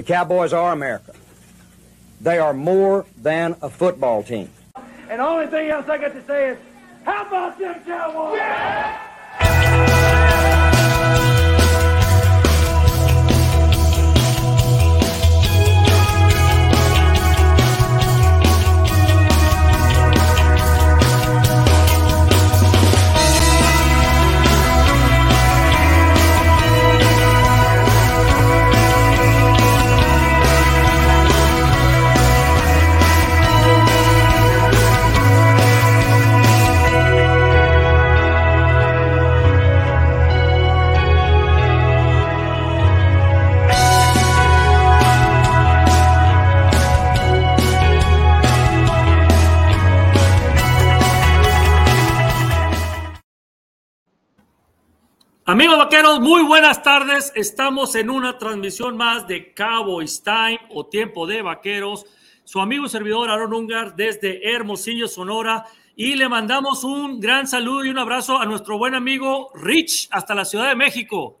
The Cowboys are America. They are more than a football team. And the only thing else I got to say is, how about them Cowboys? Yeah! Amigos vaqueros, muy buenas tardes. Estamos en una transmisión más de Cowboys Time o Tiempo de Vaqueros. Su amigo y servidor Aaron Ungar desde Hermosillo, Sonora. Y le mandamos un gran saludo y un abrazo a nuestro buen amigo Rich hasta la Ciudad de México.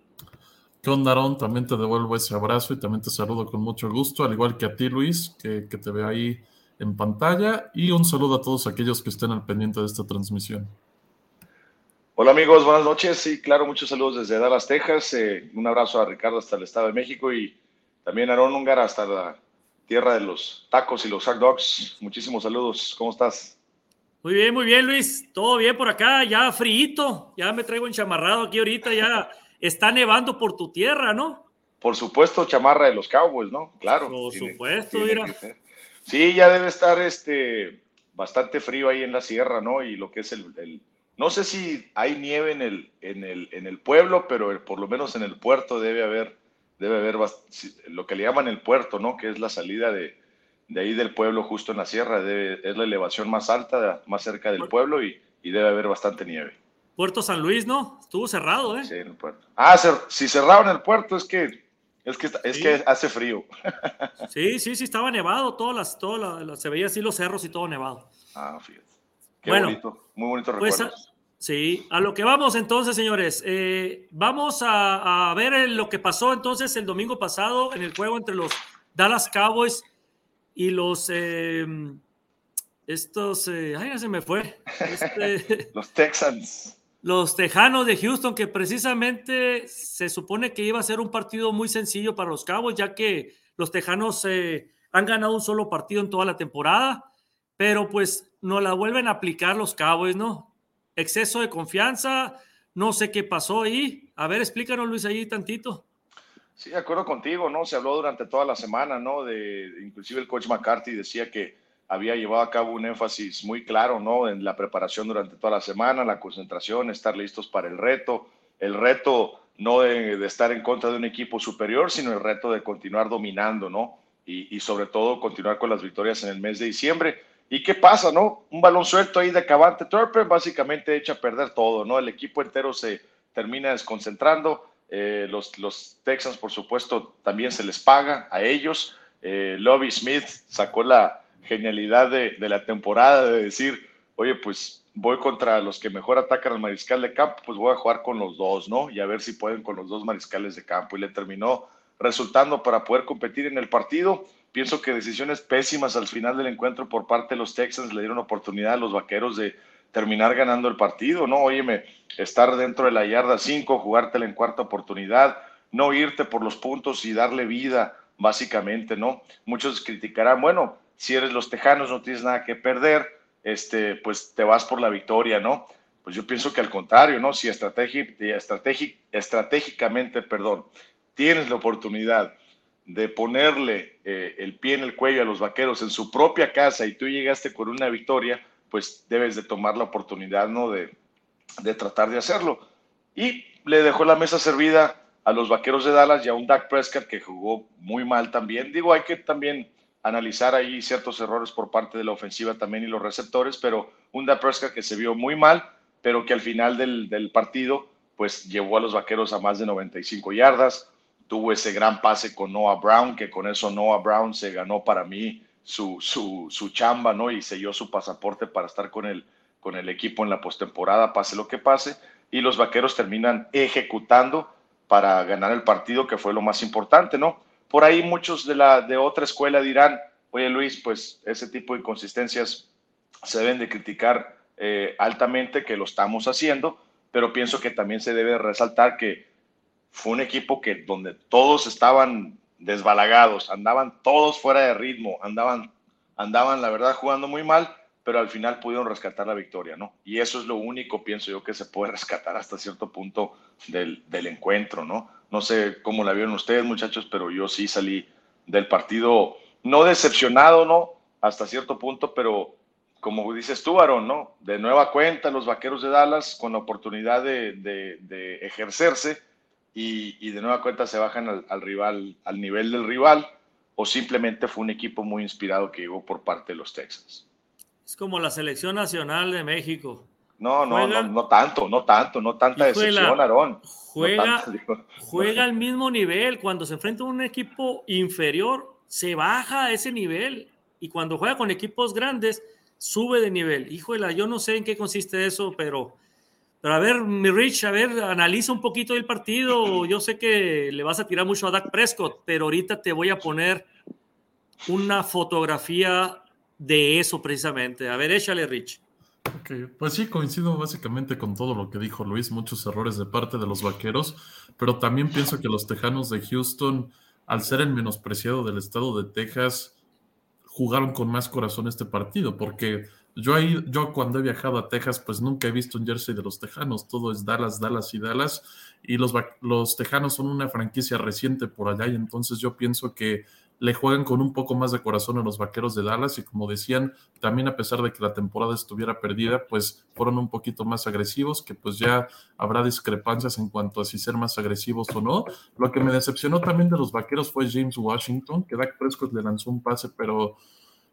¿Qué onda, Aaron? También te devuelvo ese abrazo y también te saludo con mucho gusto, al igual que a ti, Luis, que, que te veo ahí en pantalla. Y un saludo a todos aquellos que estén al pendiente de esta transmisión. Hola amigos, buenas noches. Sí, claro, muchos saludos desde Dallas, Texas. Eh, un abrazo a Ricardo hasta el Estado de México y también a Aaron Ungar hasta la tierra de los tacos y los hot dogs. Muchísimos saludos. ¿Cómo estás? Muy bien, muy bien, Luis. Todo bien por acá, ya frío. Ya me traigo enchamarrado aquí ahorita, ya está nevando por tu tierra, ¿no? Por supuesto, chamarra de los Cowboys, ¿no? Claro. Por supuesto, mira. Sí, ya debe estar este bastante frío ahí en la sierra, ¿no? Y lo que es el no sé si hay nieve en el, en el, en el pueblo, pero por lo menos en el puerto debe haber, debe haber lo que le llaman el puerto, ¿no? Que es la salida de, de ahí del pueblo justo en la sierra. es la elevación más alta, más cerca del pueblo y, y, debe haber bastante nieve. Puerto San Luis, ¿no? Estuvo cerrado, ¿eh? Sí, en el puerto. Ah, si cerraron el puerto es que es que, es que hace frío. Sí, sí, sí, estaba nevado, todas las, todas se veía así los cerros y todo nevado. Ah, fíjate. Qué bonito, muy bonito pues, recuerdo. Sí, a lo que vamos entonces, señores. Eh, vamos a, ver lo que pasó entonces el domingo pasado en el juego entre los Dallas Cowboys y los eh, estos, eh, ay, ya se me fue. Este, los Texans. Los Tejanos de Houston, que precisamente se supone que iba a ser un partido muy sencillo para los Cowboys, ya que los Tejanos han ganado un solo partido en toda la temporada, pero pues no la vuelven a aplicar los Cowboys, ¿no? Exceso de confianza, no sé qué pasó ahí. A ver, explícanos, Luis, ahí tantito. Sí, de acuerdo contigo, ¿no? Se habló durante toda la semana, ¿no? De, inclusive el coach McCarthy decía que había llevado a cabo un énfasis muy claro, ¿no? En la preparación durante toda la semana, la concentración, estar listos para el reto. El reto no de, estar en contra de un equipo superior, sino el reto de continuar dominando, ¿no? Y, y sobre todo continuar con las victorias en el mes de diciembre. ¿Y qué pasa, no? Un balón suelto ahí de Cavante Turper básicamente echa a perder todo, ¿no? El equipo entero se termina desconcentrando. Eh, los, los Texans, por supuesto, también se les paga a ellos. Eh, Lobby Smith sacó la genialidad de, de, la temporada de decir, oye, pues voy contra los que mejor atacan al mariscal de campo, pues voy a jugar con los dos, ¿no? Y a ver si pueden con los dos mariscales de campo. Y le terminó resultando para poder competir en el partido. Pienso que decisiones pésimas al final del encuentro por parte de los Texans le dieron oportunidad a los vaqueros de terminar ganando el partido, ¿no? Óyeme, estar dentro de la yarda 5, jugártela en cuarta oportunidad, no irte por los puntos y darle vida, básicamente, ¿no? Muchos criticarán, bueno, si eres los Tejanos no tienes nada que perder, este, pues te vas por la victoria, ¿no? Pues yo pienso que al contrario, ¿no? Si estratégicamente, perdón, tienes la oportunidad de ponerle eh, el pie en el cuello a los vaqueros en su propia casa y tú llegaste con una victoria, pues debes de tomar la oportunidad, ¿no? De, de tratar de hacerlo. Y le dejó la mesa servida a los vaqueros de Dallas y a un Dak Prescott que jugó muy mal también. Digo, hay que también analizar ahí ciertos errores por parte de la ofensiva también y los receptores, pero un Dak Prescott que se vio muy mal, pero que al final del, del partido, pues llevó a los vaqueros a más de 95 yardas tuvo ese gran pase con Noah Brown, que con eso Noah Brown se ganó para mí su, su, su chamba, ¿no? Y selló su pasaporte para estar con el, con el equipo en la postemporada, pase lo que pase. Y los vaqueros terminan ejecutando para ganar el partido, que fue lo más importante, ¿no? por ahí muchos de la de otra escuela dirán, oye Luis, pues ese tipo de inconsistencias se deben de criticar eh, altamente, que lo estamos haciendo, pero pienso que también se debe resaltar que fue un equipo que donde todos estaban desbalagados, andaban todos fuera de ritmo, andaban, andaban la verdad jugando muy mal, pero al final pudieron rescatar la victoria, ¿no? Y eso es lo único, pienso yo, que se puede rescatar hasta cierto punto del, del encuentro, ¿no? No sé cómo la vieron ustedes, muchachos, pero yo sí salí del partido, no decepcionado, ¿no? Hasta cierto punto, pero como dices tú, Aaron, ¿no? De nueva cuenta, los vaqueros de Dallas con la oportunidad de, de, ejercerse y, y, de nueva cuenta se bajan al, al, rival, al nivel del rival, o simplemente fue un equipo muy inspirado que llegó por parte de los Texans. Es como la selección nacional de México. No, no, no, no, tanto, no tanto, no tanta decepción, Aarón. Juega, juega al mismo nivel. Cuando se enfrenta a un equipo inferior, se baja a ese nivel. Y cuando juega con equipos grandes, sube de nivel. Híjole, yo no sé en qué consiste eso, pero, pero a ver, mi Rich, a ver, analiza un poquito el partido. Yo sé que le vas a tirar mucho a Dak Prescott, pero ahorita te voy a poner una fotografía de eso precisamente. A ver, échale, Rich. Okay. Pues sí, coincido básicamente con todo lo que dijo Luis, muchos errores de parte de los vaqueros, pero también pienso que los Tejanos de Houston, al ser el menospreciado del estado de Texas, jugaron con más corazón este partido, porque yo ahí, yo cuando he viajado a Texas, pues nunca he visto un jersey de los Tejanos, todo es Dallas, Dallas y Dallas, y los, los Tejanos son una franquicia reciente por allá, y entonces yo pienso que le juegan con un poco más de corazón a los vaqueros de Dallas. Y como decían, también a pesar de que la temporada estuviera perdida, pues fueron un poquito más agresivos, que pues ya habrá discrepancias en cuanto a si ser más agresivos o no. Lo que me decepcionó también de los vaqueros fue James Washington, que Dak Prescott le lanzó un pase, pero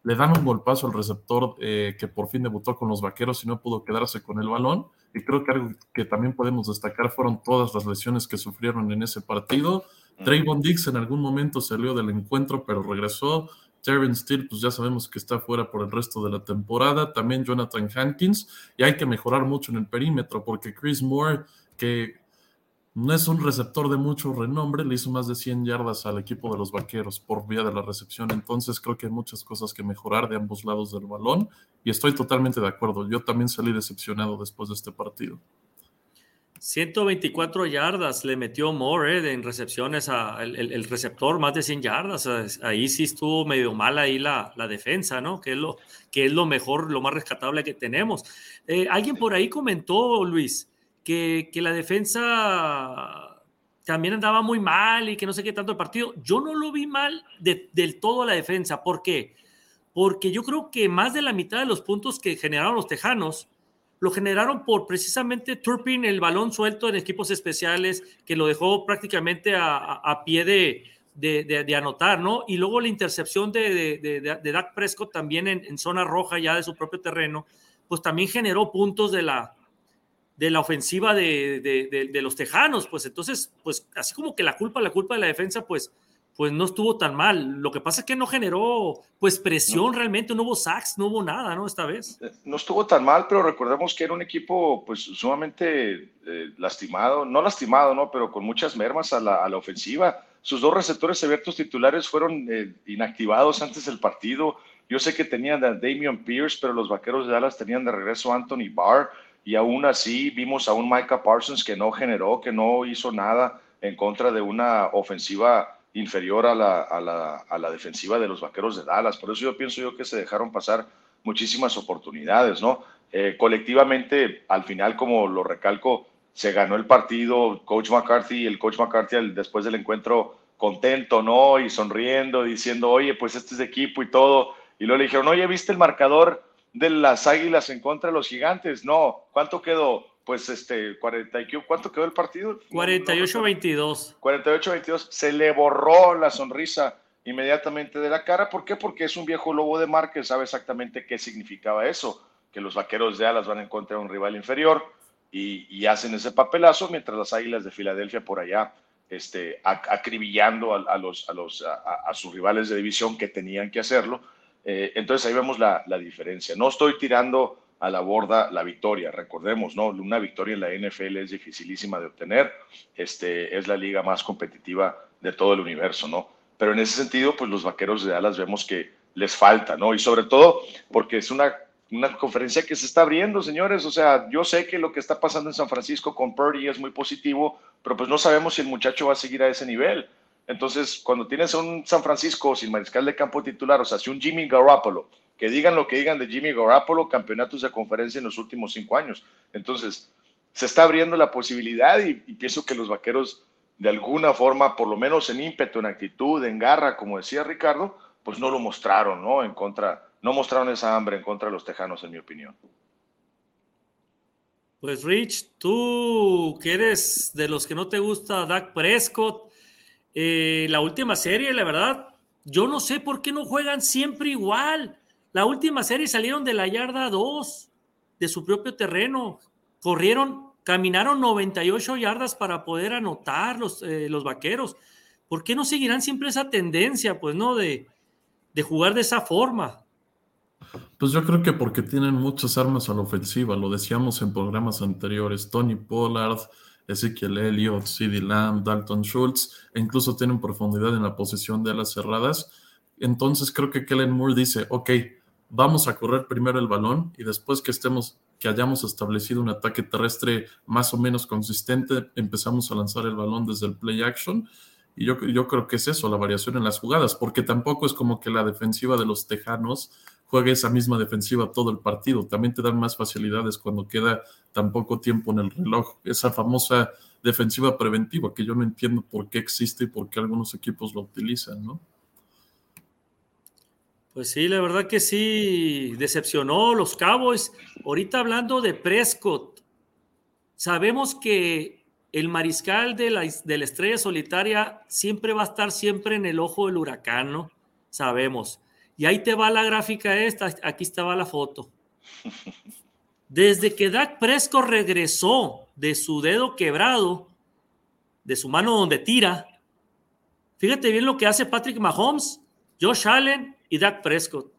le dan un golpazo al receptor eh, que por fin debutó con los vaqueros y no pudo quedarse con el balón. Y creo que algo que también podemos destacar fueron todas las lesiones que sufrieron en ese partido Trayvon Dix en algún momento salió del encuentro, pero regresó. Terrence Steele, pues ya sabemos que está fuera por el resto de la temporada. También Jonathan Hankins. Y hay que mejorar mucho en el perímetro, porque Chris Moore, que no es un receptor de mucho renombre, le hizo más de 100 yardas al equipo de los vaqueros por vía de la recepción. Entonces creo que hay muchas cosas que mejorar de ambos lados del balón. Y estoy totalmente de acuerdo. Yo también salí decepcionado después de este partido. 124 yardas le metió Moore eh, en recepciones, a, el, receptor más de 100 yardas. Ahí sí estuvo medio mal ahí la, la, defensa, ¿no? Que es, lo, que es lo mejor, lo más rescatable que tenemos. Eh, alguien por ahí comentó, Luis, que, la defensa también andaba muy mal y que no sé qué tanto el partido. Yo no lo vi mal del todo la defensa. ¿Por qué? Porque yo creo que más de la mitad de los puntos que generaron los Tejanos lo generaron por precisamente Turpin, el balón suelto en equipos especiales, que lo dejó prácticamente a, pie de, de, anotar, ¿no? Y luego la intercepción de, de Dak Prescott también en, zona roja ya de su propio terreno, pues también generó puntos de la, de la ofensiva de, los Tejanos, pues entonces, pues así como que la culpa, la culpa de la defensa, pues pues no estuvo tan mal. Lo que pasa es que no generó pues presión realmente, no hubo sacks, no hubo nada, ¿no? Esta vez. Eh, no estuvo tan mal, pero recordemos que era un equipo pues sumamente eh, lastimado, no lastimado, ¿no? Pero con muchas mermas a la, a la ofensiva. Sus dos receptores abiertos titulares fueron eh, inactivados antes del partido. Yo sé que tenían a Damian Pierce, pero los vaqueros de Dallas tenían de regreso a Anthony Barr. Y aún así vimos a un Micah Parsons que no generó, que no hizo nada en contra de una ofensiva inferior a la, a, la, a la, defensiva de los Vaqueros de Dallas. Por eso yo pienso yo que se dejaron pasar muchísimas oportunidades, ¿no? Eh, colectivamente, al final, como lo recalco, se ganó el partido, Coach McCarthy, el Coach McCarthy después del encuentro contento, ¿no? Y sonriendo, diciendo, oye, pues este es de equipo y todo. Y luego le dijeron, oye, ¿viste el marcador de las Águilas en contra de los Gigantes? No, ¿cuánto quedó? pues este, 40, ¿cuánto quedó el partido? 48-22. 48-22. Se le borró la sonrisa inmediatamente de la cara. ¿Por qué? Porque es un viejo lobo de mar que sabe exactamente qué significaba eso, que los vaqueros de Alas van a encontrar un rival inferior y, hacen ese papelazo, mientras las Águilas de Filadelfia por allá este, acribillando a, los, a, los, a, sus rivales de división que tenían que hacerlo. Eh, entonces ahí vemos la, la diferencia. No estoy tirando a la borda la victoria. Recordemos, ¿no? Una victoria en la NFL es dificilísima de obtener. Este, es la liga más competitiva de todo el universo, ¿no? pero en ese sentido, pues los vaqueros de Dallas vemos que les falta, ¿no? Y sobre todo porque es una, una conferencia que se está abriendo, señores. O sea, yo sé que lo que está pasando en San Francisco con Purdy es muy positivo, pero pues no sabemos si el muchacho va a seguir a ese nivel. Entonces, cuando tienes un San Francisco sin mariscal de campo titular, o sea, si un Jimmy Garoppolo, que digan lo que digan de Jimmy Garoppolo, campeonatos de conferencia en los últimos cinco años. Entonces, se está abriendo la posibilidad y, y pienso que los vaqueros de alguna forma, por lo menos en ímpetu, en actitud, en garra, como decía Ricardo, pues no lo mostraron, ¿no? En contra, no mostraron esa hambre en contra de los tejanos, en mi opinión. Pues Rich, tú que eres de los que no te gusta Dak Prescott, eh, la última serie, la verdad, yo no sé por qué no juegan siempre igual. La última serie salieron de la yarda 2 de su propio terreno, corrieron Caminaron 98 yardas para poder anotar los, eh, los vaqueros. ¿Por qué no seguirán siempre esa tendencia, pues, no? De, de jugar de esa forma. Pues yo creo que porque tienen muchas armas a la ofensiva, lo decíamos en programas anteriores, Tony Pollard, Ezekiel Elliott, CeeDee Lamb, Dalton Schultz, e incluso tienen profundidad en la posición de alas cerradas. Entonces creo que Kellen Moore dice, ok, vamos a correr primero el balón y después que estemos que hayamos establecido un ataque terrestre más o menos consistente, empezamos a lanzar el balón desde el play action. Y yo, yo creo que es eso, la variación en las jugadas, porque tampoco es como que la defensiva de los Tejanos juegue esa misma defensiva todo el partido. También te dan más facilidades cuando queda tan poco tiempo en el reloj. Esa famosa defensiva preventiva que yo no entiendo por qué existe y por qué algunos equipos lo utilizan, ¿no? Pues sí, la verdad que sí, decepcionó los Cowboys. Ahorita hablando de Prescott, sabemos que el mariscal de la, de la estrella solitaria siempre va a estar siempre en el ojo del huracán, ¿no? Sabemos. Y ahí te va la gráfica esta, aquí estaba la foto. Desde que Dak Prescott regresó de su dedo quebrado, de su mano donde tira, fíjate bien lo que hace Patrick Mahomes, Josh Allen y Dak Prescott.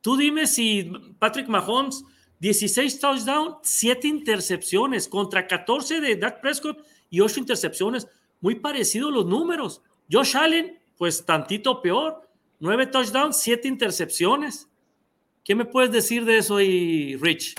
Tú dime si Patrick Mahomes, 16 touchdowns, 7 intercepciones contra 14 de Dak Prescott y 8 intercepciones. Muy parecidos los números. Josh Allen, pues tantito peor. 9 touchdowns, 7 intercepciones. ¿Qué me puedes decir de eso ahí, Rich?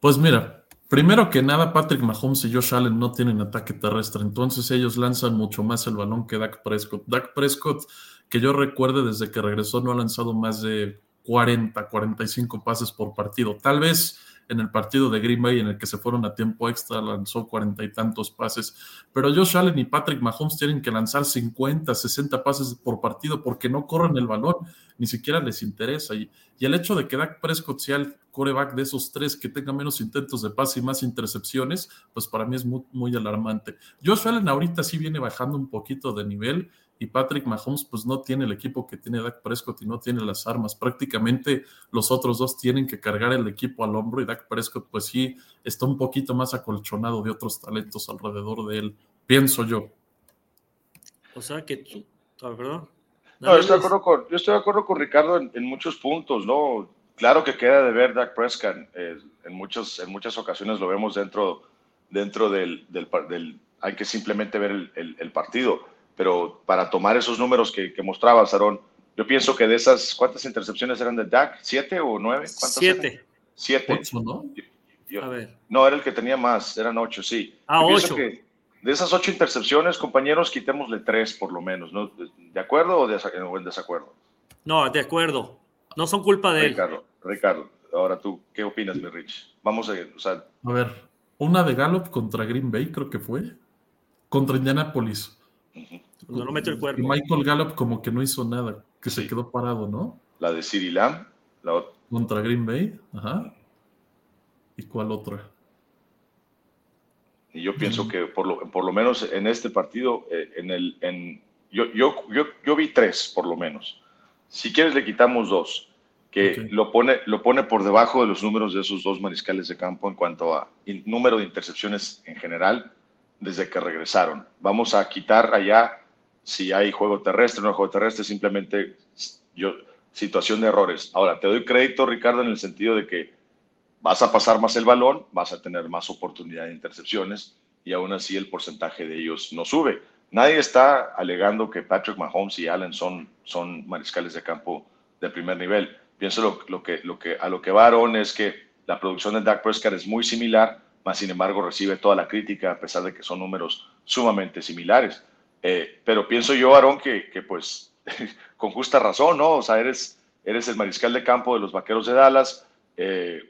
Pues mira, primero que nada, Patrick Mahomes y Josh Allen no tienen ataque terrestre, entonces ellos lanzan mucho más el balón que Dak Prescott. Dak Prescott que yo recuerde desde que regresó no ha lanzado más de 40, 45 pases por partido. Tal vez en el partido de Green Bay en el que se fueron a tiempo extra lanzó cuarenta y tantos pases, pero Josh Allen y Patrick Mahomes tienen que lanzar 50, 60 pases por partido porque no corren el balón, ni siquiera les interesa. Y, y el hecho de que Dak Prescott sea el coreback de esos tres que tenga menos intentos de pase y más intercepciones, pues para mí es muy, muy alarmante. Josh Allen ahorita sí viene bajando un poquito de nivel y Patrick Mahomes pues no tiene el equipo que tiene Dak Prescott y no tiene las armas. Prácticamente los otros dos tienen que cargar el equipo al hombro y Dak Prescott pues sí está un poquito más acolchonado de otros talentos alrededor de él, pienso yo. O sea que tú, perdón. No, yo estoy, de acuerdo con, yo estoy de acuerdo con Ricardo en, en muchos puntos, ¿no? Claro que queda de ver Dak Prescott, eh, en, muchos, en muchas ocasiones lo vemos dentro, dentro del, del, del hay que simplemente ver el, el, el partido pero para tomar esos números que, que mostraba Sarón, yo pienso que de esas, ¿cuántas intercepciones eran de Dak? ¿Siete o nueve? Siete. Eran? Siete. Ocho, ¿no? Yo, A ver. no, era el que tenía más, eran ocho, sí. Ah, Yo ocho. que de esas ocho intercepciones, compañeros, quitémosle tres por lo menos, ¿no? ¿De acuerdo o, de, o en desacuerdo? No, de acuerdo. No son culpa de él. Ricardo, Ricardo, ahora tú, ¿qué opinas, mi Rich? Vamos a, o sea, A ver, una de Gallup contra Green Bay, creo que fue. Contra Indianapolis. No lo mete el Y cuerpo. Michael Gallup como que no hizo nada, que se quedó parado, ¿no? la de Siri Lamb, la otra. Contra Green Bay, ajá. ¿Y cuál otra? Y yo pienso Ujú. que por lo, por lo menos en este partido, eh, en el, en, yo, yo, yo, yo vi tres por lo menos. Si quieres le quitamos dos, que lo, pone, lo pone por debajo de los números de esos dos mariscales de campo en cuanto a in- número de intercepciones en general desde que regresaron. Vamos a quitar allá si hay juego terrestre o no hay juego terrestre, simplemente yo, situación de errores. Ahora, te doy crédito, Ricardo, en el sentido de que vas a pasar más el balón, vas a tener más oportunidad de intercepciones y aún así el porcentaje de ellos no sube. nadie está alegando que Patrick Mahomes y Allen son, son mariscales de campo de primer nivel. Pienso lo, lo que, lo que, a lo que va Aaron es que la producción de Dak Prescott es muy similar, mas sin embargo recibe toda la crítica a pesar de que son números sumamente similares. Eh, pero pienso yo, Aaron, que, que pues con justa razón, ¿no? O sea, eres, eres el mariscal de campo de los Vaqueros de Dallas. Eh,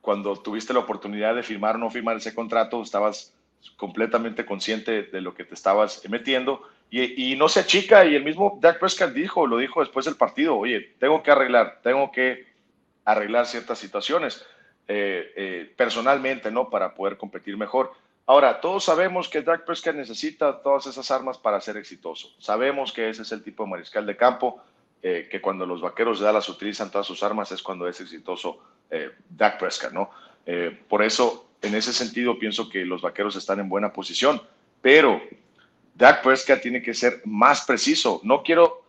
cuando tuviste la oportunidad de firmar o no firmar ese contrato, estabas completamente consciente de lo que te estabas metiendo y, y, no se achica. Y el mismo Dak Prescott dijo, lo dijo después del partido, oye, tengo que arreglar, tengo que arreglar ciertas situaciones eh, eh, personalmente, ¿no? Para poder competir mejor. Ahora, todos sabemos que Dak Prescott necesita todas esas armas para ser exitoso. Sabemos que ese es el tipo de mariscal de campo, eh, que cuando los vaqueros de Dallas utilizan todas sus armas es cuando es exitoso eh, Dak Prescott, ¿no? Eh, por eso, en ese sentido, pienso que los vaqueros están en buena posición, pero Dak Prescott tiene que ser más preciso. No quiero,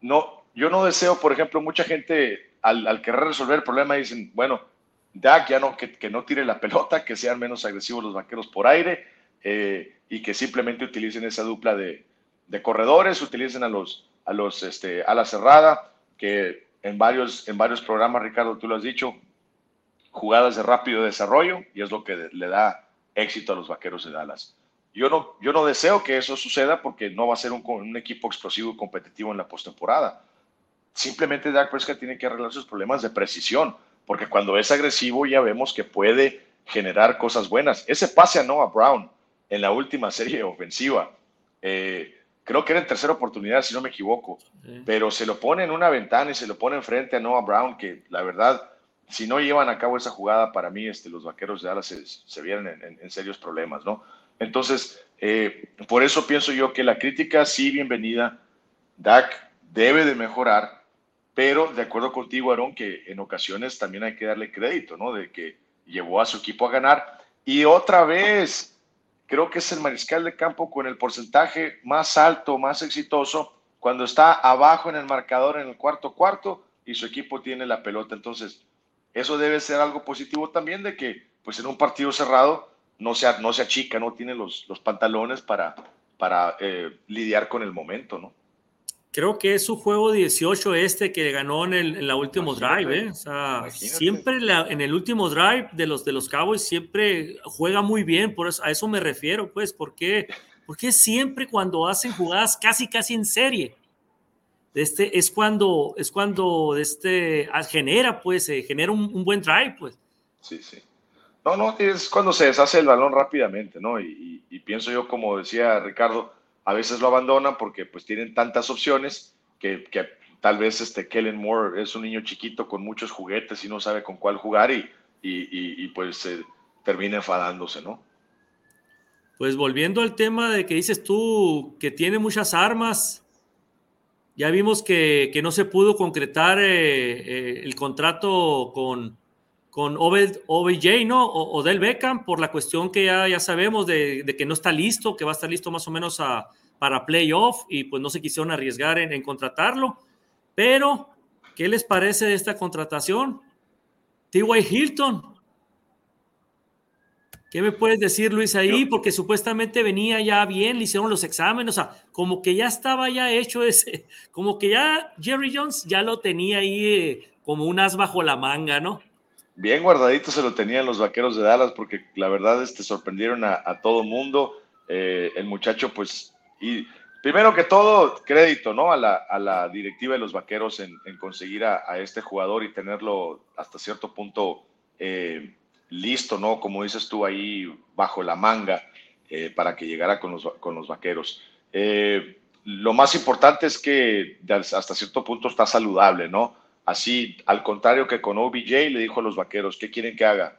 no, yo no deseo, por ejemplo, mucha gente al, al querer resolver el problema dicen, bueno, Dak ya no, que, que, no tire la pelota, que sean menos agresivos los vaqueros por aire eh, y que simplemente utilicen esa dupla de, de, corredores, utilicen a los, a los este, a la cerrada, que en varios, en varios programas, Ricardo, tú lo has dicho, jugadas de rápido desarrollo y es lo que le da éxito a los vaqueros de Dallas. Yo no, yo no deseo que eso suceda porque no va a ser un, un equipo explosivo y competitivo en la postemporada. Simplemente Dak Prescott tiene que arreglar sus problemas de precisión porque cuando es agresivo ya vemos que puede generar cosas buenas. Ese pase a Noah Brown en la última serie ofensiva, eh, creo que era en tercera oportunidad, si no me equivoco, sí. pero se lo pone en una ventana y se lo pone enfrente a Noah Brown, que la verdad, si no llevan a cabo esa jugada, para mí este, los vaqueros de Dallas se, se vieron en, en, en, serios problemas, ¿no? Entonces, eh, por eso pienso yo que la crítica sí, bienvenida. Dak debe de mejorar, pero de acuerdo contigo, Aaron, que en ocasiones también hay que darle crédito, ¿no? De que llevó a su equipo a ganar. Y otra vez, creo que es el mariscal de campo con el porcentaje más alto, más exitoso, cuando está abajo en el marcador en el cuarto cuarto y su equipo tiene la pelota. Entonces, eso debe ser algo positivo también de que, pues en un partido cerrado, no se, no se achica, no tiene los, los pantalones para, para eh, lidiar con el momento, ¿no? Creo que es su juego 18 este que ganó en el en la último drive, ¿eh? O sea, imagínate. siempre la, en el último drive de los de los Cowboys siempre juega muy bien, por eso a eso me refiero, pues, porque porque siempre cuando hacen jugadas casi casi en serie. Este es cuando es cuando este genera pues eh, genera un, un, buen drive, pues. Sí, sí. No, no, es cuando se deshace el balón rápidamente, ¿no? Y, y, y pienso yo, como decía Ricardo, a veces lo abandonan porque pues tienen tantas opciones que, que tal vez este Kellen Moore es un niño chiquito con muchos juguetes y no sabe con cuál jugar y, y, y pues eh, termina enfadándose, ¿no? Pues volviendo al tema de que dices tú que tiene muchas armas, ya vimos que, que no se pudo concretar eh, eh, el contrato con, con OBJ, ¿no? O, Odell Beckham, por la cuestión que ya, ya sabemos de, de, que no está listo, que va a estar listo más o menos a, para playoff y pues no se quisieron arriesgar en, en, contratarlo. Pero, ¿qué les parece de esta contratación? T.Y. Hilton. ¿Qué me puedes decir, Luis, ahí? Porque supuestamente venía ya bien, le hicieron los exámenes, o sea, como que ya estaba ya hecho ese, como que ya Jerry Jones ya lo tenía ahí eh, como un as bajo la manga, ¿no? Bien guardadito se lo tenían los vaqueros de Dallas porque la verdad este, sorprendieron a, todo mundo. Eh, el muchacho, pues, y primero que todo, crédito, ¿no? A la, a la directiva de los vaqueros en, conseguir a, a, este jugador y tenerlo hasta cierto punto eh, listo, ¿no? Como dices tú ahí, bajo la manga, eh, para que llegara con los, con los vaqueros. Eh, lo más importante es que hasta cierto punto está saludable, ¿no? Así, al contrario que con OBJ, le dijo a los vaqueros, ¿qué quieren que haga?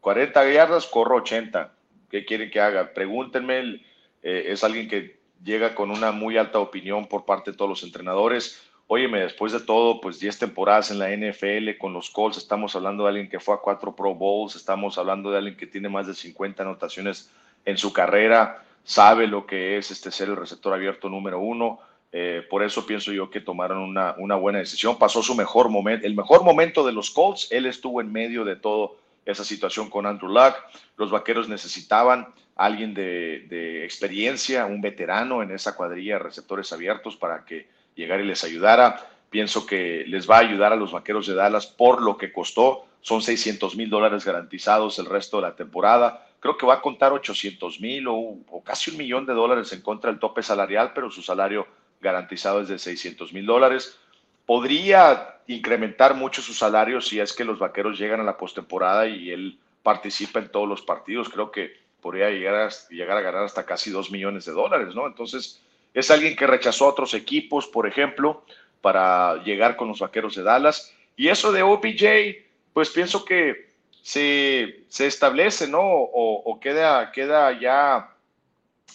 40 yardas, corro 80. ¿Qué quieren que haga? Pregúntenme, eh, es alguien que llega con una muy alta opinión por parte de todos los entrenadores. Óyeme, después de todo, pues 10 temporadas en la NFL con los Colts, estamos hablando de alguien que fue a cuatro Pro Bowls, estamos hablando de alguien que tiene más de 50 anotaciones en su carrera, sabe lo que es este ser el receptor abierto número uno eh, por eso pienso yo que tomaron una, una, buena decisión. Pasó su mejor momento, el mejor momento de los Colts. Él estuvo en medio de toda esa situación con Andrew Luck. Los vaqueros necesitaban alguien de, de, experiencia, un veterano en esa cuadrilla de receptores abiertos para que llegara y les ayudara. Pienso que les va a ayudar a los vaqueros de Dallas por lo que costó. Son 600 mil dólares garantizados el resto de la temporada. Creo que va a contar 800 mil o, o, casi un millón de dólares en contra del tope salarial, pero su salario garantizado es de 600 mil dólares. Podría incrementar mucho su salario si es que los vaqueros llegan a la postemporada y él participa en todos los partidos. Creo que podría llegar a, llegar a ganar hasta casi 2 millones de dólares, ¿no? Entonces, es alguien que rechazó a otros equipos, por ejemplo, para llegar con los vaqueros de Dallas. Y eso de OBJ, pues pienso que se, se establece, ¿no? O, queda ya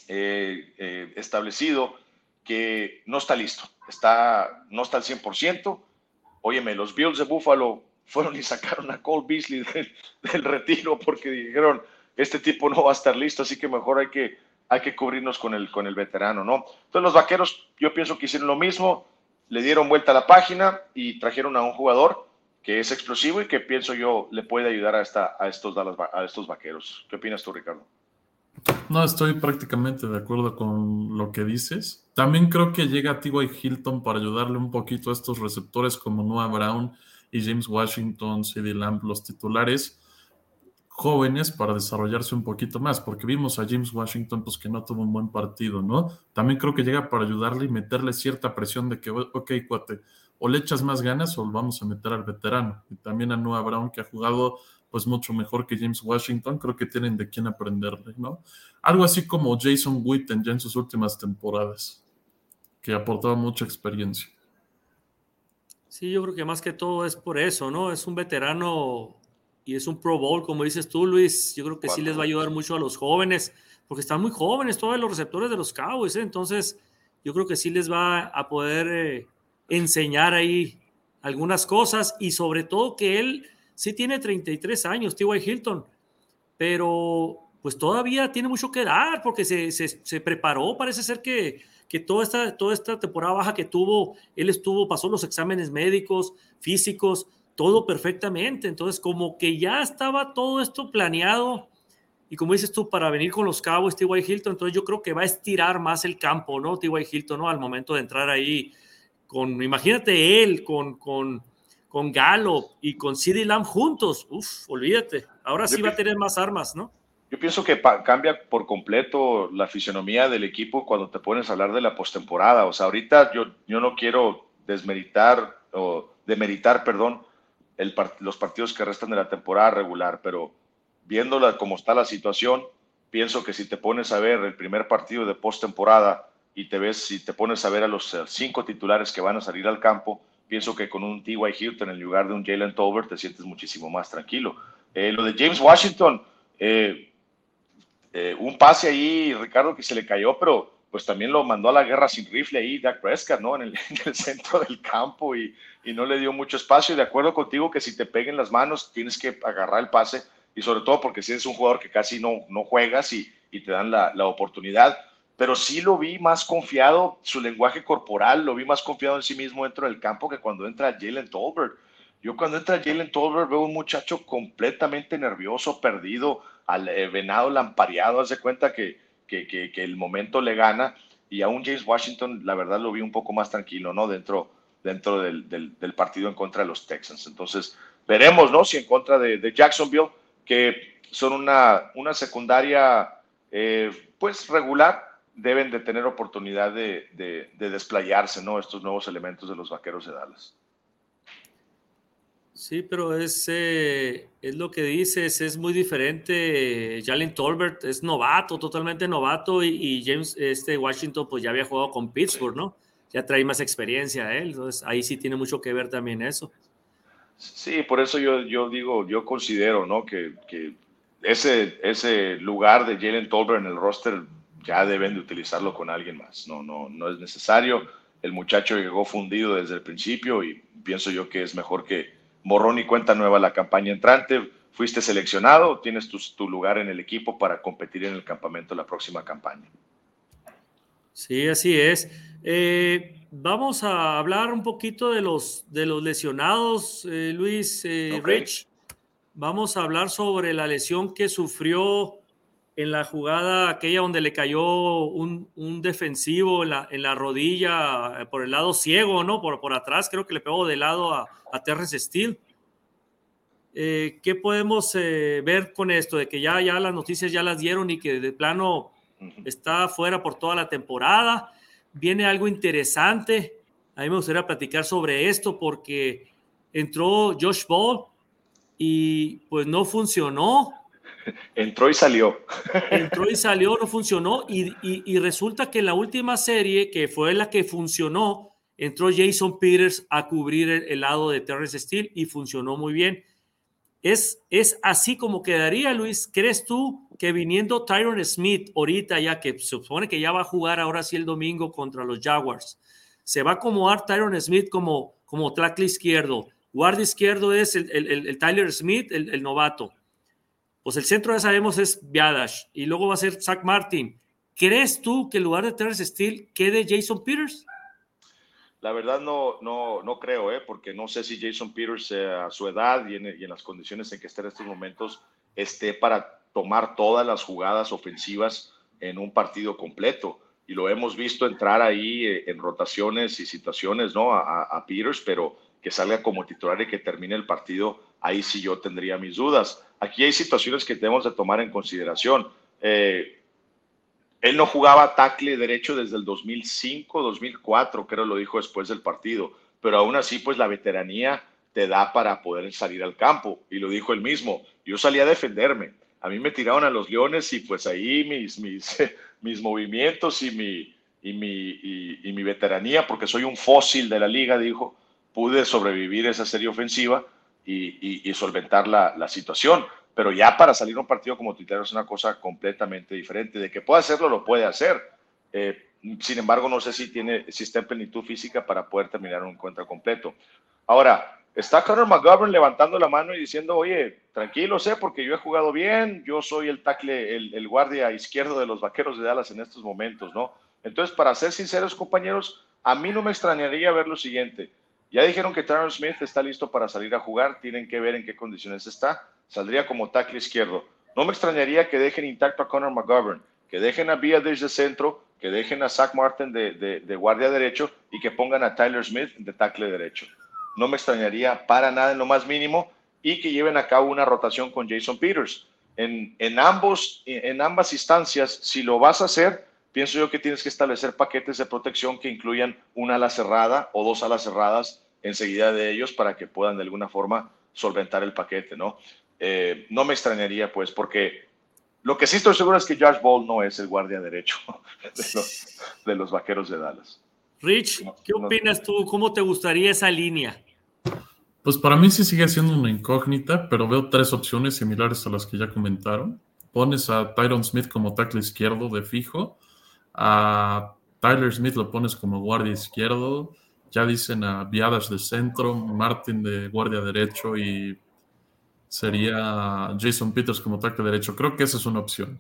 eh, eh, establecido que no está listo, está, no está al 100%. Óyeme, los Bills de Buffalo fueron y sacaron a Cole Beasley del, retiro porque dijeron, este tipo no va a estar listo, así que mejor hay que, hay que cubrirnos con el, con el veterano, ¿no? Entonces los vaqueros, yo pienso que hicieron lo mismo, le dieron vuelta a la página y trajeron a un jugador que es explosivo y que pienso yo le puede ayudar a, esta, a, estos, a estos vaqueros. ¿Qué opinas tú, Ricardo? No, estoy prácticamente de acuerdo con lo que dices. También creo que llega T.Y. Hilton para ayudarle un poquito a estos receptores como Noah Brown y James Washington, C.D. Lamb, los titulares jóvenes para desarrollarse un poquito más, porque vimos a James Washington pues que no tuvo un buen partido, ¿no? También creo que llega para ayudarle y meterle cierta presión de que, ok, cuate, o le echas más ganas o vamos a meter al veterano. Y también a Noah Brown que ha jugado pues mucho mejor que James Washington, creo que tienen de quién aprenderle, ¿no? Algo así como Jason Witten ya en sus últimas temporadas, que aportaba mucha experiencia. Sí, yo creo que más que todo es por eso, ¿no? Es un veterano y es un Pro Bowl, como dices tú, Luis. Yo creo que sí les va a ayudar mucho a los jóvenes, porque están muy jóvenes todos los receptores de los Cowboys, ¿eh? Entonces, yo creo que sí les va a poder eh, enseñar ahí algunas cosas y sobre todo que él sí tiene 33 años, T.Y. Hilton, pero pues todavía tiene mucho que dar porque se, se, preparó, parece ser que, que toda, esta, toda esta temporada baja que tuvo, él estuvo, pasó los exámenes médicos, físicos, todo perfectamente, entonces como que ya estaba todo esto planeado y como dices tú, para venir con los cabos T.Y. Hilton, entonces yo creo que va a estirar más el campo, ¿no? T.Y. Hilton, ¿no? Al momento de entrar ahí con, imagínate él, con, con con Galo y con CD Lamb juntos, uf, olvídate, ahora sí va a tener más armas, ¿no? Yo pienso que cambia por completo la fisionomía del equipo cuando te pones a hablar de la postemporada. O sea, ahorita yo, yo no quiero desmeritar o demeritar, perdón, el, los partidos que restan de la temporada regular, pero viéndola como está la situación, pienso que si te pones a ver el primer partido de postemporada y te ves, si te pones a ver a los cinco titulares que van a salir al campo, pienso que con un T.Y. Hilton en lugar de un Jalen Tolbert te sientes muchísimo más tranquilo. Eh, lo de James Washington, eh, eh, un pase ahí, Ricardo, que se le cayó, pero pues también lo mandó a la guerra sin rifle ahí, Dak Prescott, ¿no? En el, en el centro del campo y, y, no le dio mucho espacio. De acuerdo contigo que si te peguen las manos tienes que agarrar el pase y sobre todo porque si eres un jugador que casi no, no juegas y, y te dan la, la oportunidad pero sí lo vi más confiado, su lenguaje corporal, lo vi más confiado en sí mismo dentro del campo que cuando entra Jalen Tolbert. Yo cuando entra Jalen Tolbert veo un muchacho completamente nervioso, perdido, al eh, venado lampareado, hace cuenta que, que, que, el momento le gana. Y a un James Washington, la verdad, lo vi un poco más tranquilo, ¿no? Dentro, dentro del, del, del partido en contra de los Texans. Entonces, veremos, ¿no? Si en contra de, de Jacksonville, que son una, una secundaria, eh, pues, regular, deben de tener oportunidad de, de, de, desplayarse, ¿no? Estos nuevos elementos de los vaqueros de Dallas. Sí, pero es, eh, es lo que dices, es muy diferente. Jalen Tolbert es novato, totalmente novato, y, y, James este Washington pues ya había jugado con Pittsburgh, ¿no? Ya trae más experiencia él, entonces ahí sí tiene mucho que ver también eso. Sí, por eso yo, yo digo, yo considero, ¿no? Que, que ese, ese lugar de Jalen Tolbert en el roster ya deben de utilizarlo con alguien más. No, no, no es necesario. El muchacho llegó fundido desde el principio y pienso yo que es mejor que borrón y cuenta nueva la campaña entrante. Fuiste seleccionado, tienes tu, tu lugar en el equipo para competir en el campamento la próxima campaña. Sí, así es. Eh, vamos a hablar un poquito de los, de los lesionados, eh, Luis eh, okay. Rich. Vamos a hablar sobre la lesión que sufrió en la jugada aquella donde le cayó un, defensivo en la, en la, rodilla eh, por el lado ciego, ¿no? Por, por atrás, creo que le pegó de lado a, a Terrence Steele. Eh, ¿Qué podemos eh, ver con esto? De que ya, ya las noticias ya las dieron y que de plano está fuera por toda la temporada. Viene algo interesante. A mí me gustaría platicar sobre esto porque entró Josh Ball y pues no funcionó. Entró y salió. Entró y salió, no funcionó. Y, y, resulta que en la última serie, que fue la que funcionó, entró Jason Peters a cubrir el, lado de Terrence Steele y funcionó muy bien. Es, es así como quedaría, Luis. ¿Crees tú que viniendo Tyron Smith ahorita, ya que se supone que ya va a jugar ahora sí el domingo contra los Jaguars, se va a acomodar Tyron Smith como, como tackle izquierdo? Guardia izquierdo es el, el, Tyler Smith, el, novato. Pues el centro ya sabemos es Biadash y luego va a ser Zach Martin. ¿Crees tú que en lugar de Terrence Steele quede Jason Peters? La verdad no, no, no creo, ¿eh? porque no sé si Jason Peters a su edad y en, las condiciones en que está en estos momentos esté para tomar todas las jugadas ofensivas en un partido completo. Y lo hemos visto entrar ahí eh, en rotaciones y situaciones, ¿no? A, a Peters, pero que salga como titular y que termine el partido, ahí sí yo tendría mis dudas. Aquí hay situaciones que debemos de tomar en consideración. Eh, él no jugaba tackle derecho desde el 2005, 2004, creo lo dijo después del partido, pero aún así pues la veteranía te da para poder salir al campo y lo dijo él mismo. Yo salí a defenderme. A mí me tiraron a los leones y pues ahí mis, mis, mis movimientos y mi, y mi, y mi veteranía, porque soy un fósil de la liga, dijo, pude sobrevivir esa serie ofensiva y, solventar la, situación. Pero ya para salir a un partido como titular es una cosa completamente diferente. De que pueda hacerlo, lo puede hacer. Eh, sin embargo, no sé si, tiene, si está en plenitud física para poder terminar un encuentro completo. Ahora, está Conor McGovern levantando la mano y diciendo, oye, tranquilo, sé, porque yo he jugado bien, yo soy el tackle, el, el, guardia izquierdo de los Vaqueros de Dallas en estos momentos, ¿no? Entonces, para ser sinceros, compañeros, a mí no me extrañaría ver lo siguiente. Ya dijeron que Tyron Smith está listo para salir a jugar, tienen que ver en qué condiciones está. Saldría como tackle izquierdo. No me extrañaría que dejen intacto a Conor McGovern, que dejen a Villa desde centro, que dejen a Zach Martin de, guardia derecho y que pongan a Tyler Smith de tackle derecho. No me extrañaría para nada en lo más mínimo y que lleven a cabo una rotación con Jason Peters. En, en, ambos, en ambas instancias, si lo vas a hacer, pienso yo que tienes que establecer paquetes de protección que incluyan una ala cerrada o dos alas cerradas enseguida de ellos para que puedan de alguna forma solventar el paquete, ¿no? Eh, no me extrañaría, pues, porque lo que sí estoy seguro es que Josh Ball no es el guardia derecho de los, vaqueros de Dallas. Rich, ¿qué opinas tú? ¿Cómo te gustaría esa línea? Pues para mí sí sigue siendo una incógnita, pero veo tres opciones similares a las que ya comentaron. Pones a Tyron Smith como tackle izquierdo de fijo, a Tyler Smith lo pones como guardia izquierdo, ya dicen a Viadas de centro, Martin de guardia derecho y sería Jason Peters como tackle derecho. Creo que esa es una opción.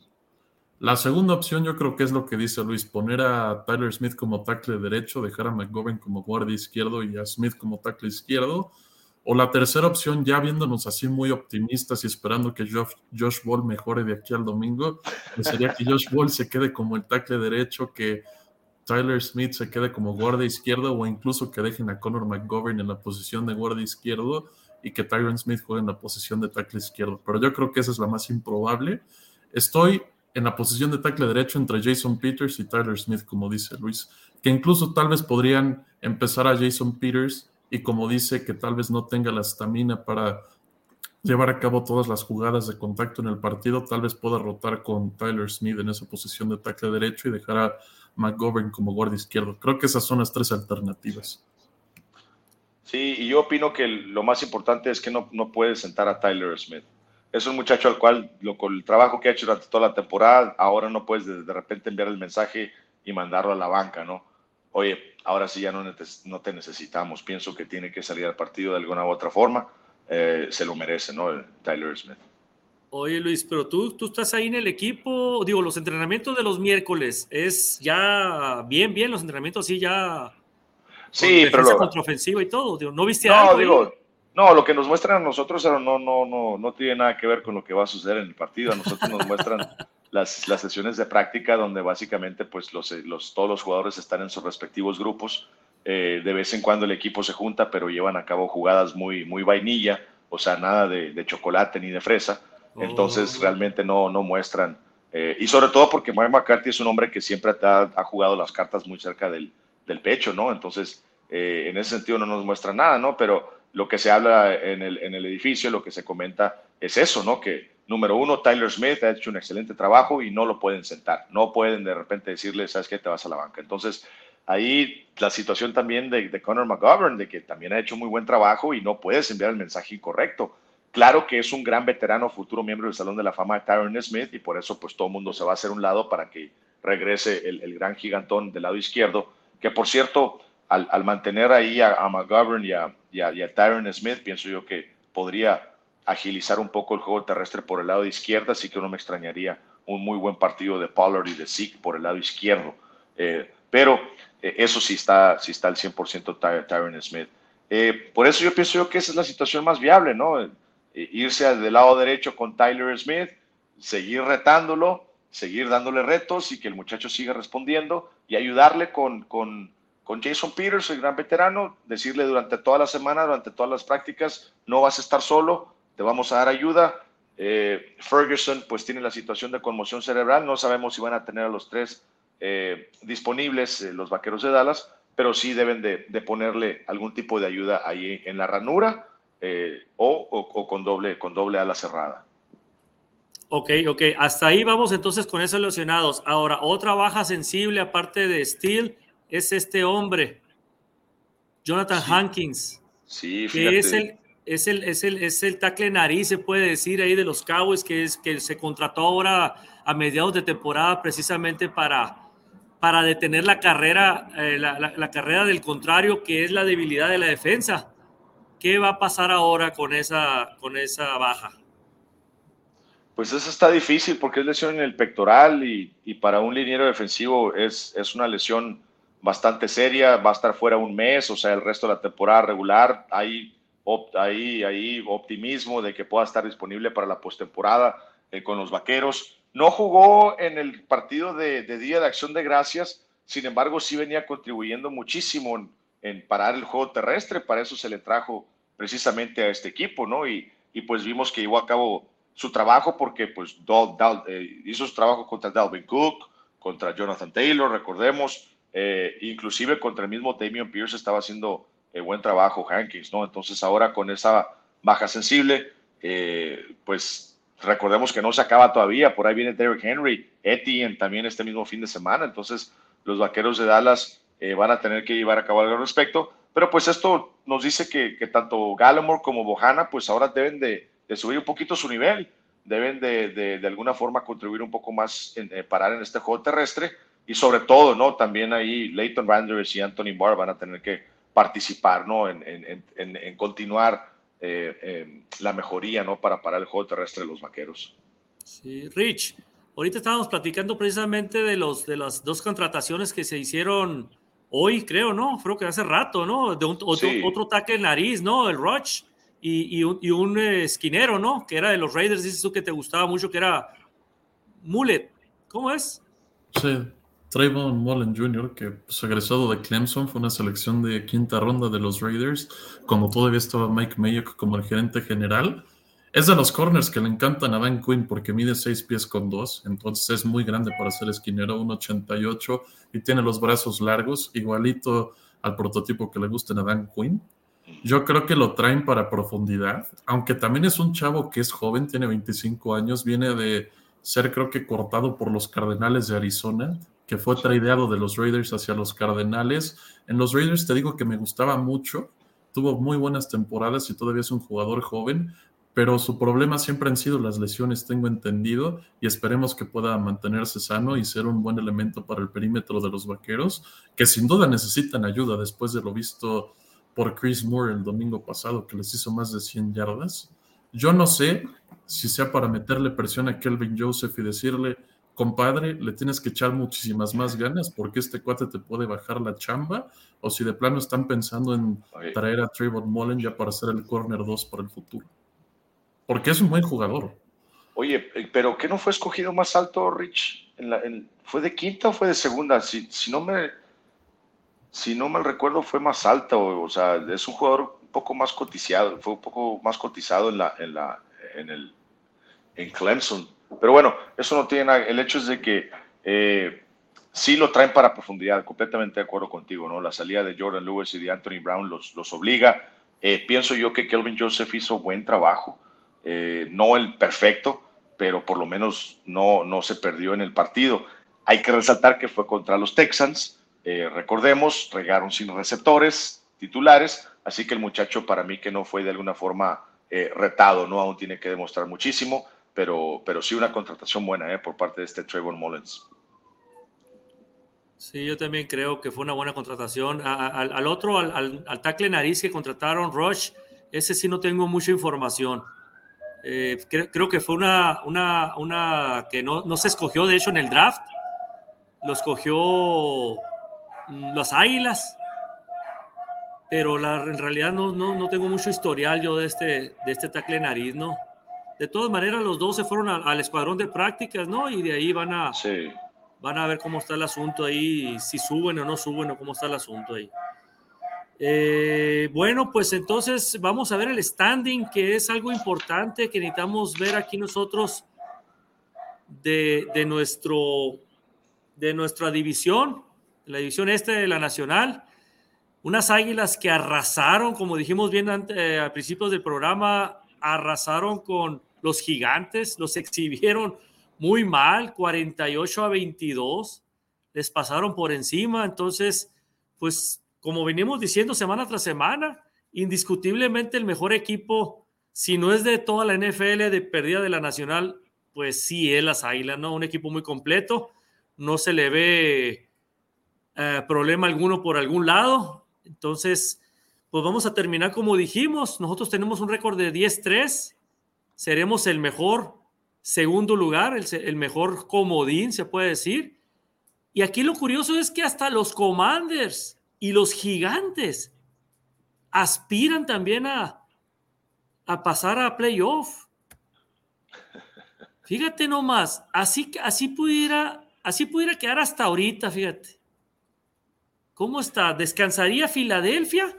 La segunda opción yo creo que es lo que dice Luis, poner a Tyler Smith como tackle derecho, dejar a McGovern como guardia izquierdo y a Smith como tackle izquierdo. O la tercera opción, ya viéndonos así muy optimistas y esperando que Josh, Ball mejore de aquí al domingo, pues sería que Josh Ball se quede como el tackle derecho, que Tyler Smith se quede como guardia izquierdo o incluso que dejen a Conor McGovern en la posición de guardia izquierdo y que Tyron Smith juegue en la posición de tackle izquierdo. Pero yo creo que esa es la más improbable. Estoy en la posición de tackle derecho entre Jason Peters y Tyler Smith, como dice Luis, que incluso tal vez podrían empezar a Jason Peters y como dice que tal vez no tenga la estamina para llevar a cabo todas las jugadas de contacto en el partido, tal vez pueda rotar con Tyler Smith en esa posición de tackle derecho y dejar a McGovern como guardia izquierdo. Creo que esas son las tres alternativas. Sí, y yo opino que lo más importante es que no, no puedes sentar a Tyler Smith. Es un muchacho al cual, lo, con el trabajo que ha hecho durante toda la temporada, ahora no puedes de, repente enviar el mensaje y mandarlo a la banca, ¿no? Oye, ahora sí ya no, no te necesitamos. Pienso que tiene que salir al partido de alguna u otra forma. Eh, se lo merece, ¿no? Tyler Smith. Oye Luis, pero tú, tú estás ahí en el equipo, digo, los entrenamientos de los miércoles, es ya bien, bien, los entrenamientos sí ya... Sí, pero... Lo... Contraofensiva y todo, digo, ¿no viste no, algo? Digo, no, lo que nos muestran a nosotros no, no, no, no tiene nada que ver con lo que va a suceder en el partido, a nosotros nos muestran las, las sesiones de práctica donde básicamente pues los, los, todos los jugadores están en sus respectivos grupos. Eh, de vez en cuando el equipo se junta, pero llevan a cabo jugadas muy, muy vainilla, o sea, nada de, de chocolate ni de fresa. Entonces Oh. realmente no, no muestran. eh, y sobre todo porque Mike McCarthy es un hombre que siempre ha, ha jugado las cartas muy cerca del, del pecho, ¿no? Entonces, eh, en ese sentido no nos muestra nada, ¿no? Pero lo que se habla en el, en el edificio, lo que se comenta es eso, ¿no? Que número uno, Tyler Smith ha hecho un excelente trabajo y no lo pueden sentar. No pueden de repente decirle, ¿sabes qué? Te vas a la banca. Entonces, ahí la situación también de, de Conor McGovern, de que también ha hecho muy buen trabajo y no puedes enviar el mensaje incorrecto. Claro que es un gran veterano, futuro miembro del Salón de la Fama de Tyron Smith y por eso pues todo el mundo se va a hacer un lado para que regrese el, gran gigantón del lado izquierdo, que por cierto, al, mantener ahí a, McGovern y a, y, Tyron Smith, pienso yo que podría agilizar un poco el juego terrestre por el lado izquierdo, así que no me extrañaría un muy buen partido de Pollard y de Zeke por el lado izquierdo. Eh, pero eh, eso sí está, sí está al 100% Ty- Tyron Smith. Eh, por eso yo pienso yo que esa es la situación más viable, ¿no? Eh, irse al del lado derecho con Tyler Smith, seguir retándolo, seguir dándole retos y que el muchacho siga respondiendo y ayudarle con, con, con Jason Peters, el gran veterano, decirle durante toda la semana, durante todas las prácticas, no vas a estar solo, te vamos a dar ayuda. Eh, Ferguson pues tiene la situación de conmoción cerebral, no sabemos si van a tener a los tres eh, disponibles los vaqueros de Dallas, pero sí deben de, de, ponerle algún tipo de ayuda ahí en la ranura eh, o, o, o, con, doble, con doble ala cerrada. Ok, ok, hasta ahí vamos entonces con esos lesionados. Ahora, otra baja sensible aparte de Steele es este hombre, Jonathan sí. Hankins, sí, que es el, es el, es el, es el tackle nariz, se puede decir ahí de los Cowboys, que es que se contrató ahora a mediados de temporada precisamente para, para detener la carrera, eh, la, la, la, carrera del contrario, que es la debilidad de la defensa. ¿Qué va a pasar ahora con esa, con esa baja? Pues eso está difícil porque es lesión en el pectoral y, para un liniero defensivo es, es, una lesión bastante seria, va a estar fuera un mes, o sea, el resto de la temporada regular. Hay, hay, hay optimismo de que pueda estar disponible para la postemporada eh, con los vaqueros. No jugó en el partido de, de, Día de Acción de Gracias, sin embargo, sí venía contribuyendo muchísimo en, en, parar el juego terrestre, para eso se le trajo precisamente a este equipo, ¿no? Y, y pues vimos que llevó a cabo su trabajo porque pues Dal, Dal, eh, hizo su trabajo contra Dalvin Cook, contra Jonathan Taylor, recordemos, eh, inclusive contra el mismo Damian Pierce estaba haciendo eh, buen trabajo Hankins, ¿no? Entonces ahora con esa baja sensible, pues recordemos que no se acaba todavía, por ahí viene Derrick Henry, Etienne también este mismo fin de semana, entonces los vaqueros de Dallas van a tener que llevar a cabo algo al respecto, pero pues esto nos dice que, tanto Gallimore como Bohana pues ahora deben de, subir un poquito su nivel, deben de, de, de alguna forma contribuir un poco más, en, eh, parar en este juego terrestre y sobre todo, ¿no? También ahí Leighton Randers y Anthony Barr van a tener que participar, ¿no? En, en, en, en continuar eh, la mejoría, ¿no? Para parar el juego terrestre de los vaqueros. Sí, Rich, ahorita estábamos platicando precisamente de, los, de las dos contrataciones que se hicieron hoy, creo, ¿no? Creo que hace rato, ¿no? De un, otro, sí. otro tackle nariz, ¿no? El Roach y, y, un, y un eh, esquinero, ¿no? Que era de los Raiders, dices tú que te gustaba mucho, que era Mullet. ¿Cómo es? Sí, Trayvon Mullen Jr., que pues, egresado de Clemson, fue una selección de quinta ronda de los Raiders, cuando todavía estaba Mike Mayock como el gerente general. Es de los corners que le encantan a Dan Quinn porque mide 6 pies con 2, entonces es muy grande para ser esquinero, 1.88 y tiene los brazos largos, igualito al prototipo que le gusten a Dan Quinn. Yo creo que lo traen para profundidad, aunque también es un chavo que es joven, tiene 25 años, viene de ser creo que cortado por los Cardenales de Arizona, que fue tradeado de los Raiders hacia los Cardenales. En los Raiders te digo que me gustaba mucho, tuvo muy buenas temporadas y todavía es un jugador joven, pero su problema siempre han sido las lesiones, tengo entendido, y esperemos que pueda mantenerse sano y ser un buen elemento para el perímetro de los Vaqueros, que sin duda necesitan ayuda después de lo visto por Chris Moore el domingo pasado, que les hizo más de 100 yardas. Yo no sé si sea para meterle presión a Kelvin Joseph y decirle, compadre, le tienes que echar muchísimas más ganas porque este cuate te puede bajar la chamba, o si de plano están pensando en traer a Trayvon Mullen ya para ser el corner 2 para el futuro. Porque es un buen jugador. Oye, eh, pero ¿qué no fue escogido más alto, Rich? En la, en, ¿Fue de quinta o fue de segunda? Si, no me si no mal recuerdo, fue más alto. O, o sea, es un jugador un poco más cotizado, fue un poco más cotizado en la, en la, en el, en Clemson. Pero bueno, eso no tiene nada. El hecho es de que eh, sí lo traen para profundidad, completamente de acuerdo contigo, ¿no? La salida de Jordan Lewis y de Anthony Brown los, los obliga. Eh, pienso yo que Kelvin Joseph hizo buen trabajo, eh, no el perfecto, pero por lo menos no, no se perdió en el partido. Hay que resaltar que fue contra los Texans. Eh, recordemos, regaron sin receptores titulares, así que el muchacho para mí que no fue de alguna forma eh, retado, ¿no? Aún tiene que demostrar muchísimo, pero, pero sí una contratación buena por parte de este Trevor Mullins. Sí, yo también creo que fue una buena contratación. Al, otro, al, al, al, tackle nariz que contrataron, Rush, ese sí no tengo mucha información. Eh, creo, creo, que fue una, una, una que no, no, se escogió, de hecho, en el draft. Lo escogió mm, las Águilas. Pero la, en realidad no, no, no, tengo mucho historial yo de este, de este tackle nariz, ¿no? De todas maneras, los dos se fueron a, al escuadrón de prácticas, ¿no? Y de ahí van a... Sí van a ver cómo está el asunto ahí, si suben o no suben o cómo está el asunto ahí. Eh, bueno, pues entonces vamos a ver el standing, que es algo importante que necesitamos ver aquí nosotros de, nuestro, de nuestra división, la división este de la Nacional. Unas águilas que arrasaron, como dijimos bien antes, eh, al principio del programa, arrasaron con los gigantes, los exhibieron muy mal, 48 a 22, les pasaron por encima, entonces, pues como venimos diciendo semana tras semana, indiscutiblemente el mejor equipo, si no es de toda la NFL de pérdida de la Nacional, pues sí es las Águilas, ¿no? Un equipo muy completo, no se le ve eh, problema alguno por algún lado, entonces, pues vamos a terminar como dijimos, nosotros tenemos un récord de 10-3, seremos el mejor segundo lugar, el, el, mejor comodín, se puede decir. Y aquí lo curioso es que hasta los Commanders y los Gigantes aspiran también a, a pasar a playoff. Fíjate nomás, así, así, pudiera, así pudiera quedar hasta ahorita, fíjate. ¿Cómo está? ¿Descansaría Filadelfia?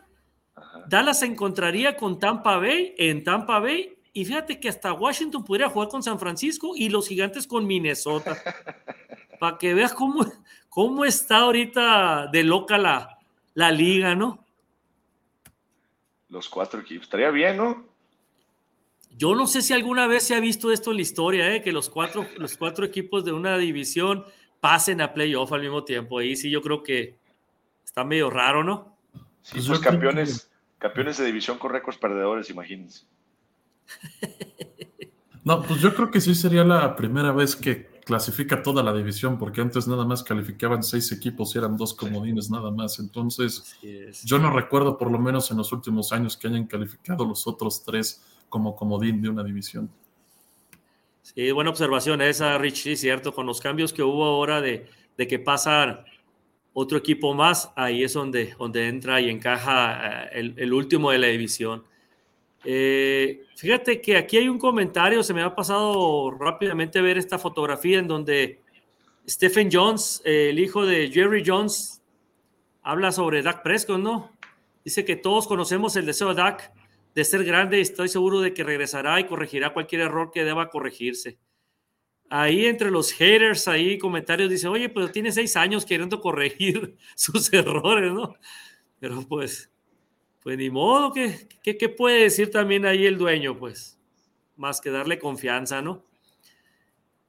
Dallas se encontraría con Tampa Bay en Tampa Bay y fíjate que hasta Washington podría jugar con San Francisco y los gigantes con Minnesota. Para que veas cómo, cómo está ahorita de loca la, la liga, ¿no? Los cuatro equipos. Estaría bien, ¿no? Yo no sé si alguna vez se ha visto esto en la historia, ¿eh? que los cuatro, los cuatro equipos de una división pasen a playoff al mismo tiempo. Ahí sí yo creo que está medio raro, ¿no? Sí, pues campeones, campeones de división con récords perdedores, imagínense. No, pues yo creo que sí sería la primera vez que clasifica toda la división, porque antes nada más calificaban seis equipos y eran dos comodines nada más. Entonces, yo no recuerdo por lo menos en los últimos años que hayan calificado los otros tres como comodín de una división. Sí, buena observación esa, Rich, sí, cierto. Con los cambios que hubo ahora de, de que pasa otro equipo más, ahí es donde, donde entra y encaja el, el último de la división. Eh, fíjate que aquí hay un comentario, se me ha pasado rápidamente ver esta fotografía en donde Stephen Jones, el hijo de Jerry Jones, habla sobre Dak Prescott, ¿no? Dice que todos conocemos el deseo de Dak de ser grande y estoy seguro de que regresará y corregirá cualquier error que deba corregirse. Ahí entre los haters, ahí comentarios dice, oye, pero tiene seis años queriendo corregir sus errores, ¿no? Pero pues pues ni modo, ¿qué, qué, puede decir también ahí el dueño? Pues más que darle confianza, ¿no?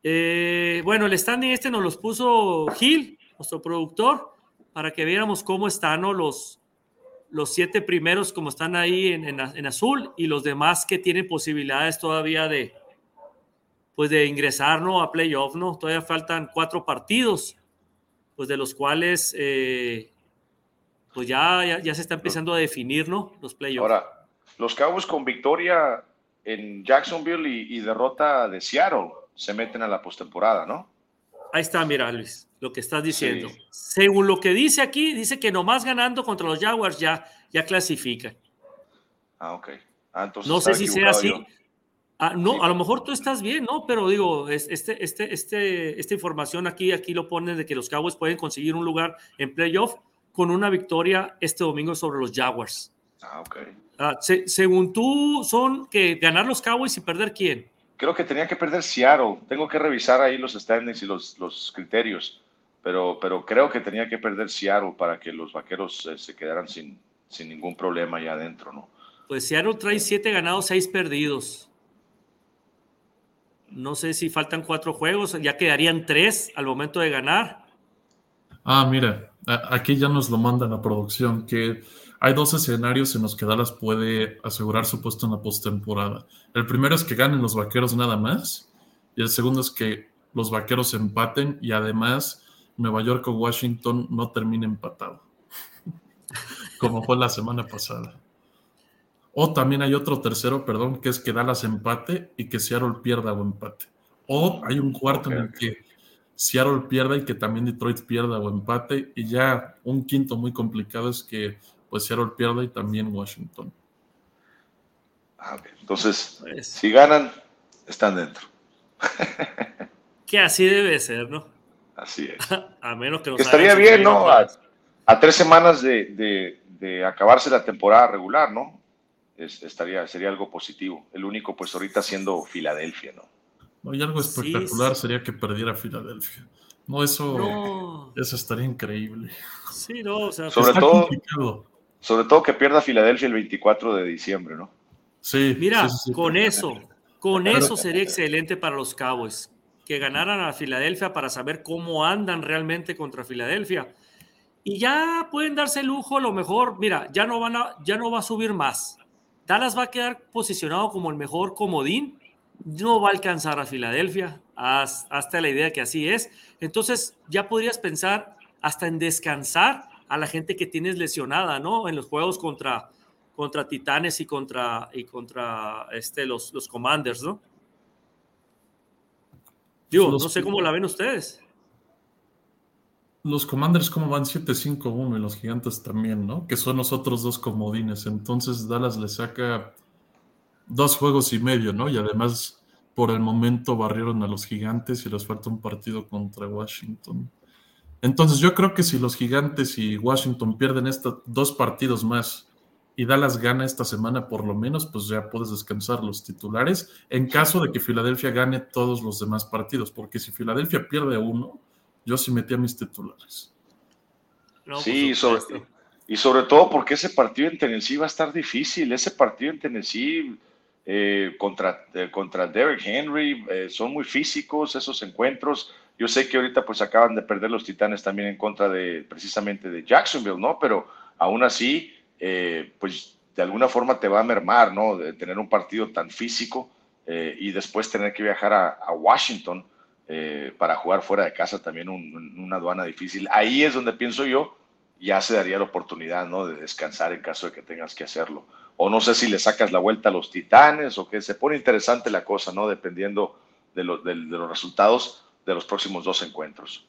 Eh, bueno, el standing este nos los puso Gil, nuestro productor, para que viéramos cómo están ¿no? los, los siete primeros, como están ahí en, en, en, azul, y los demás que tienen posibilidades todavía de, pues de ingresar ¿no? a playoff, ¿no? Todavía faltan cuatro partidos, pues de los cuales eh, pues ya, ya, ya, se está empezando a definir, ¿no? Los playoffs. Ahora, los Cowboys con victoria en Jacksonville y, y, derrota de Seattle se meten a la postemporada, ¿no? Ahí está, mira, Luis, lo que estás diciendo. Sí. Según lo que dice aquí, dice que nomás ganando contra los Jaguars ya, ya clasifica. Ah, ok. Ah, entonces no sé si sea así. Ah, no, a lo mejor tú estás bien, ¿no? Pero digo, este, este, este, esta información aquí, aquí lo pone de que los Cowboys pueden conseguir un lugar en playoff con una victoria este domingo sobre los Jaguars. Ah, ok. Ah, según tú, son que ganar los Cowboys y perder quién? Creo que tenía que perder Seattle. Tengo que revisar ahí los standings y los, los criterios. Pero, pero creo que tenía que perder Seattle para que los vaqueros eh, se quedaran sin, sin ningún problema allá adentro, ¿no? Pues Seattle trae siete ganados, seis perdidos. No sé si faltan cuatro juegos, ya quedarían tres al momento de ganar. Ah, mira, aquí ya nos lo manda la producción, que hay dos escenarios en los que Dallas puede asegurar su puesto en la postemporada. El primero es que ganen los vaqueros nada más, y el segundo es que los vaqueros empaten y además Nueva York o Washington no termine empatado, como fue la semana pasada. O también hay otro tercero, perdón, que es que Dallas empate y que Seattle pierda o empate. O hay un cuarto en el que Seattle pierda y que también Detroit pierda o empate. Y ya un quinto muy complicado es que pues Seattle pierda y también Washington. Ah, Entonces, pues. si ganan, están dentro. que así debe ser, ¿no? Así es. a menos que, estaría bien, ¿no? A, tres semanas de, de acabarse la temporada regular, ¿no? estaría, sería algo positivo. El único, pues ahorita siendo Filadelfia, ¿no? Y algo espectacular sería que perdiera Filadelfia. No, eso, eso estaría increíble. Sí, no, sobre todo, sobre todo que pierda Filadelfia el 24 de diciembre, ¿no? Sí. Mira, con eso, con eso sería excelente para los Cowboys. Que ganaran a Filadelfia para saber cómo andan realmente contra Filadelfia. Y ya pueden darse el lujo, a lo mejor, mira, ya no, van a, ya no va a subir más. Dallas va a quedar posicionado como el mejor comodín, no va a alcanzar a Filadelfia, hasta la idea que así es. Entonces ya podrías pensar hasta en descansar a la gente que tienes lesionada, ¿no? En los juegos contra, contra Titanes y contra, y contra este, los, los Commanders, ¿no? Digo, no sé cómo la ven ustedes los Commanders como van 7-5-1 y los Gigantes también, ¿no? Que son los otros dos comodines. Entonces Dallas le saca dos juegos y medio, ¿no? Y además por el momento barrieron a los Gigantes y les falta un partido contra Washington. Entonces yo creo que si los Gigantes y Washington pierden estos dos partidos más y Dallas gana esta semana por lo menos, pues ya puedes descansar los titulares en caso de que Filadelfia gane todos los demás partidos, porque si Filadelfia pierde uno, yo sí metí a mis titulares. sí, y sobre todo porque ese partido en Tennessee va a estar difícil. Ese partido en Tennessee eh, contra, eh, contra Derek Henry eh, son muy físicos esos encuentros. Yo sé que ahorita pues acaban de perder los Titanes también en contra de precisamente de Jacksonville, ¿no? Pero aún así, pues de alguna forma te va a mermar, ¿no? De tener un partido tan físico y después tener que viajar a, Washington eh, para jugar fuera de casa también una aduana difícil. Ahí es donde pienso yo, ya se daría la oportunidad ¿no? de descansar en caso de que tengas que hacerlo. O no sé si le sacas la vuelta a los titanes o que se pone interesante la cosa, ¿no? Dependiendo de, de los resultados de los próximos dos encuentros.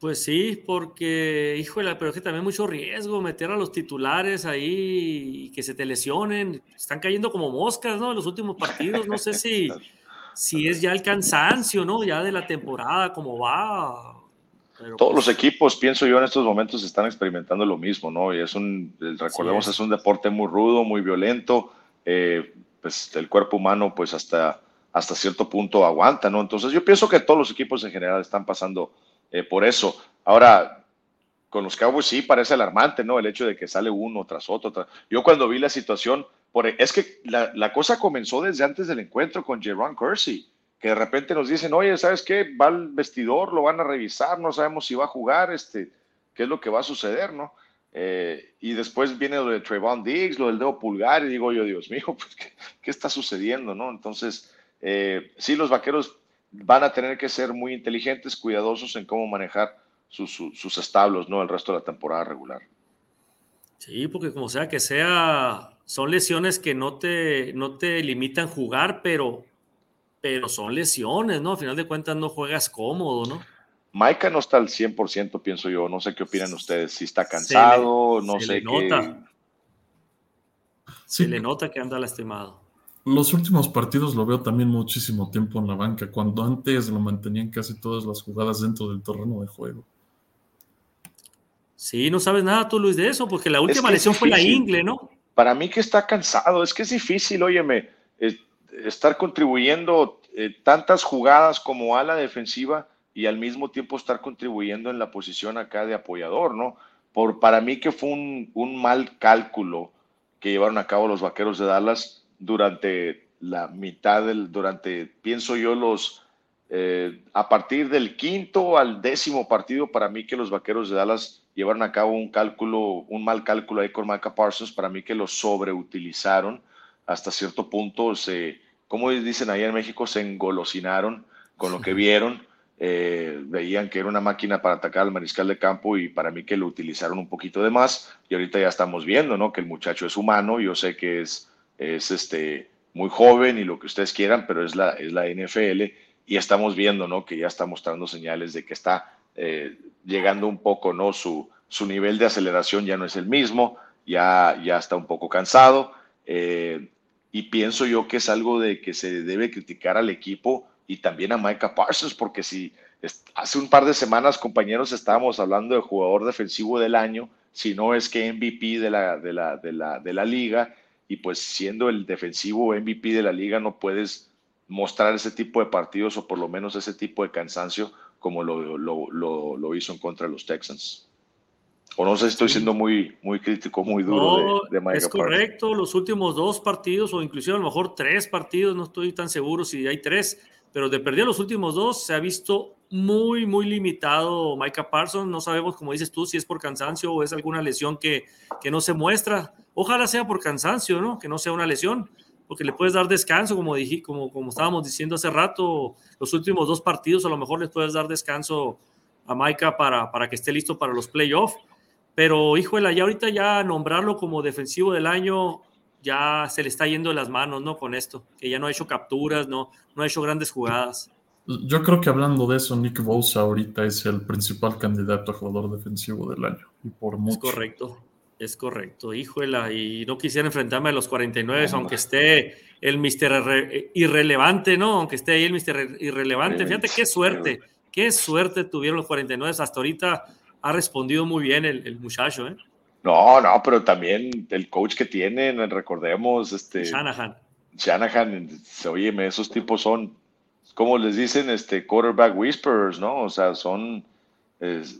Pues sí, porque, híjole, pero es que también mucho riesgo meter a los titulares ahí y que se te lesionen. Están cayendo como moscas, ¿no? En los últimos partidos. No sé si, si es ya el cansancio, ¿no? Ya de la temporada, cómo va. Todos los pues equipos, pienso yo, en estos momentos están experimentando lo mismo, ¿no? Y es un, recordemos, es. un deporte muy rudo, muy violento. Eh, pues el cuerpo humano, pues hasta, hasta cierto punto aguanta, ¿no? Entonces yo pienso que todos los equipos en general están pasando eh, por eso. Ahora, con los Cowboys sí parece alarmante, ¿no? El hecho de que sale uno tras otro. Yo cuando vi la situación, e, es que la, cosa comenzó desde antes del encuentro con Jerron Kersey, que de repente nos dicen, oye, ¿sabes qué? Va al vestidor, lo van a revisar, no sabemos si va a jugar, este, qué es lo que va a suceder, ¿no? Eh, y después viene lo de Trayvon Diggs, lo del dedo pulgar, y digo yo, Dios mío, pues, ¿qué, está sucediendo, no? Entonces, eh, sí, los vaqueros van a tener que ser muy inteligentes, cuidadosos en cómo manejar sus, sus establos, ¿no? El resto de la temporada regular. Sí, porque como sea que sea, son lesiones que no te, no te limitan jugar, pero, pero son lesiones, ¿no? Al final de cuentas no juegas cómodo, ¿no? Maika no está al 100%, pienso yo. No sé qué opinan ustedes. Si está cansado, no sé qué. Se le nota que anda lastimado. Los últimos partidos lo veo también muchísimo tiempo en la banca, cuando antes lo mantenían casi todas las jugadas dentro del terreno de juego. Sí, no sabes nada tú, Luis, de eso, porque la última lesión fue la ingle, ¿no? Para mí que está cansado, es que es difícil, óyeme, estar contribuyendo eh, tantas jugadas como a la defensiva y al mismo tiempo estar contribuyendo en la posición acá de apoyador, ¿no? Por, para mí que fue un, un mal cálculo que llevaron a cabo los Vaqueros de Dallas durante la mitad del, durante, pienso yo, los, eh, a partir del quinto al décimo partido, para mí que los Vaqueros de Dallas llevaron a cabo un cálculo, un mal cálculo ahí con Micah Parsons, para mí que lo sobreutilizaron hasta cierto punto, se, como dicen allá en México, se engolosinaron con lo que vieron. Eh, veían que era una máquina para atacar al mariscal de campo y para mí que lo utilizaron un poquito de más y ahorita ya estamos viendo, ¿no? Que el muchacho es humano, yo sé que es es este, muy joven y lo que ustedes quieran, pero es la, es la NFL y estamos viendo ¿no? que ya está mostrando señales de que está eh, llegando un poco, ¿no? Su, su nivel de aceleración ya no es el mismo, ya, ya está un poco cansado eh, y pienso yo que es algo de que se debe criticar al equipo y también a Micah Parsons, porque si hace un par de semanas, compañeros, estábamos hablando de jugador defensivo del año, si no es que MVP de la, de la, de la, de la liga, y pues siendo el defensivo MVP de la liga no puedes mostrar ese tipo de partidos o por lo menos ese tipo de cansancio como lo, lo, lo, hizo en contra de los Texans. O no sé, estoy siendo muy, muy crítico, muy duro de, de Es correcto, los últimos dos partidos o inclusive a lo mejor tres partidos, no estoy tan seguro si hay tres, pero de perder los últimos dos se ha visto muy, muy limitado Micah Parsons. No sabemos, como dices tú, si es por cansancio o es alguna lesión que, que no se muestra. Ojalá sea por cansancio, ¿no? Que no sea una lesión, porque le puedes dar descanso, como, dije, como, como estábamos diciendo hace rato, los últimos dos partidos a lo mejor les puedes dar descanso a Maika para, para que esté listo para los playoffs. Pero, híjole, ya ahorita ya nombrarlo como defensivo del año ya se le está yendo de las manos, ¿no? Con esto, que ya no ha hecho capturas, no, no ha hecho grandes jugadas. Yo creo que hablando de eso, Nick Bosa ahorita es el principal candidato a jugador defensivo del año. Y por mucho. Es correcto. Es correcto, híjole, y no quisiera enfrentarme a los 49, aunque esté el Mister irrelevante, ¿no? Aunque esté ahí el Mister irrelevante. Fíjate qué suerte, qué suerte tuvieron los 49. Hasta ahorita ha respondido muy bien el, muchacho, ¿eh? No, no, pero también el coach que tienen, recordemos, este. Shanahan. Shanahan, oye, esos tipos son, como les dicen, este, quarterback whisperers, ¿no? O sea, son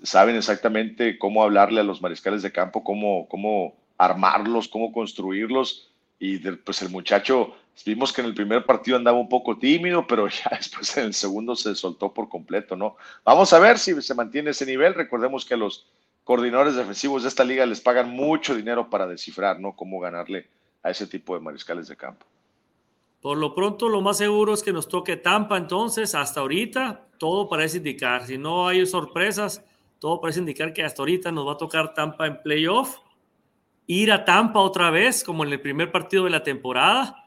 saben exactamente cómo hablarle a los mariscales de campo, cómo, cómo armarlos, cómo construirlos. Y pues el muchacho, vimos que en el primer partido andaba un poco tímido, pero ya después en el segundo se soltó por completo, ¿no? Vamos a ver si se mantiene ese nivel. Recordemos que a los coordinadores defensivos de esta liga les pagan mucho dinero para descifrar, ¿no? Cómo ganarle a ese tipo de mariscales de campo. Por lo pronto, lo más seguro es que nos toque Tampa, entonces, hasta ahorita, todo parece indicar. Si no hay sorpresas, todo parece indicar que hasta ahorita nos va a tocar Tampa en playoff. Ir a Tampa otra vez, como en el primer partido de la temporada,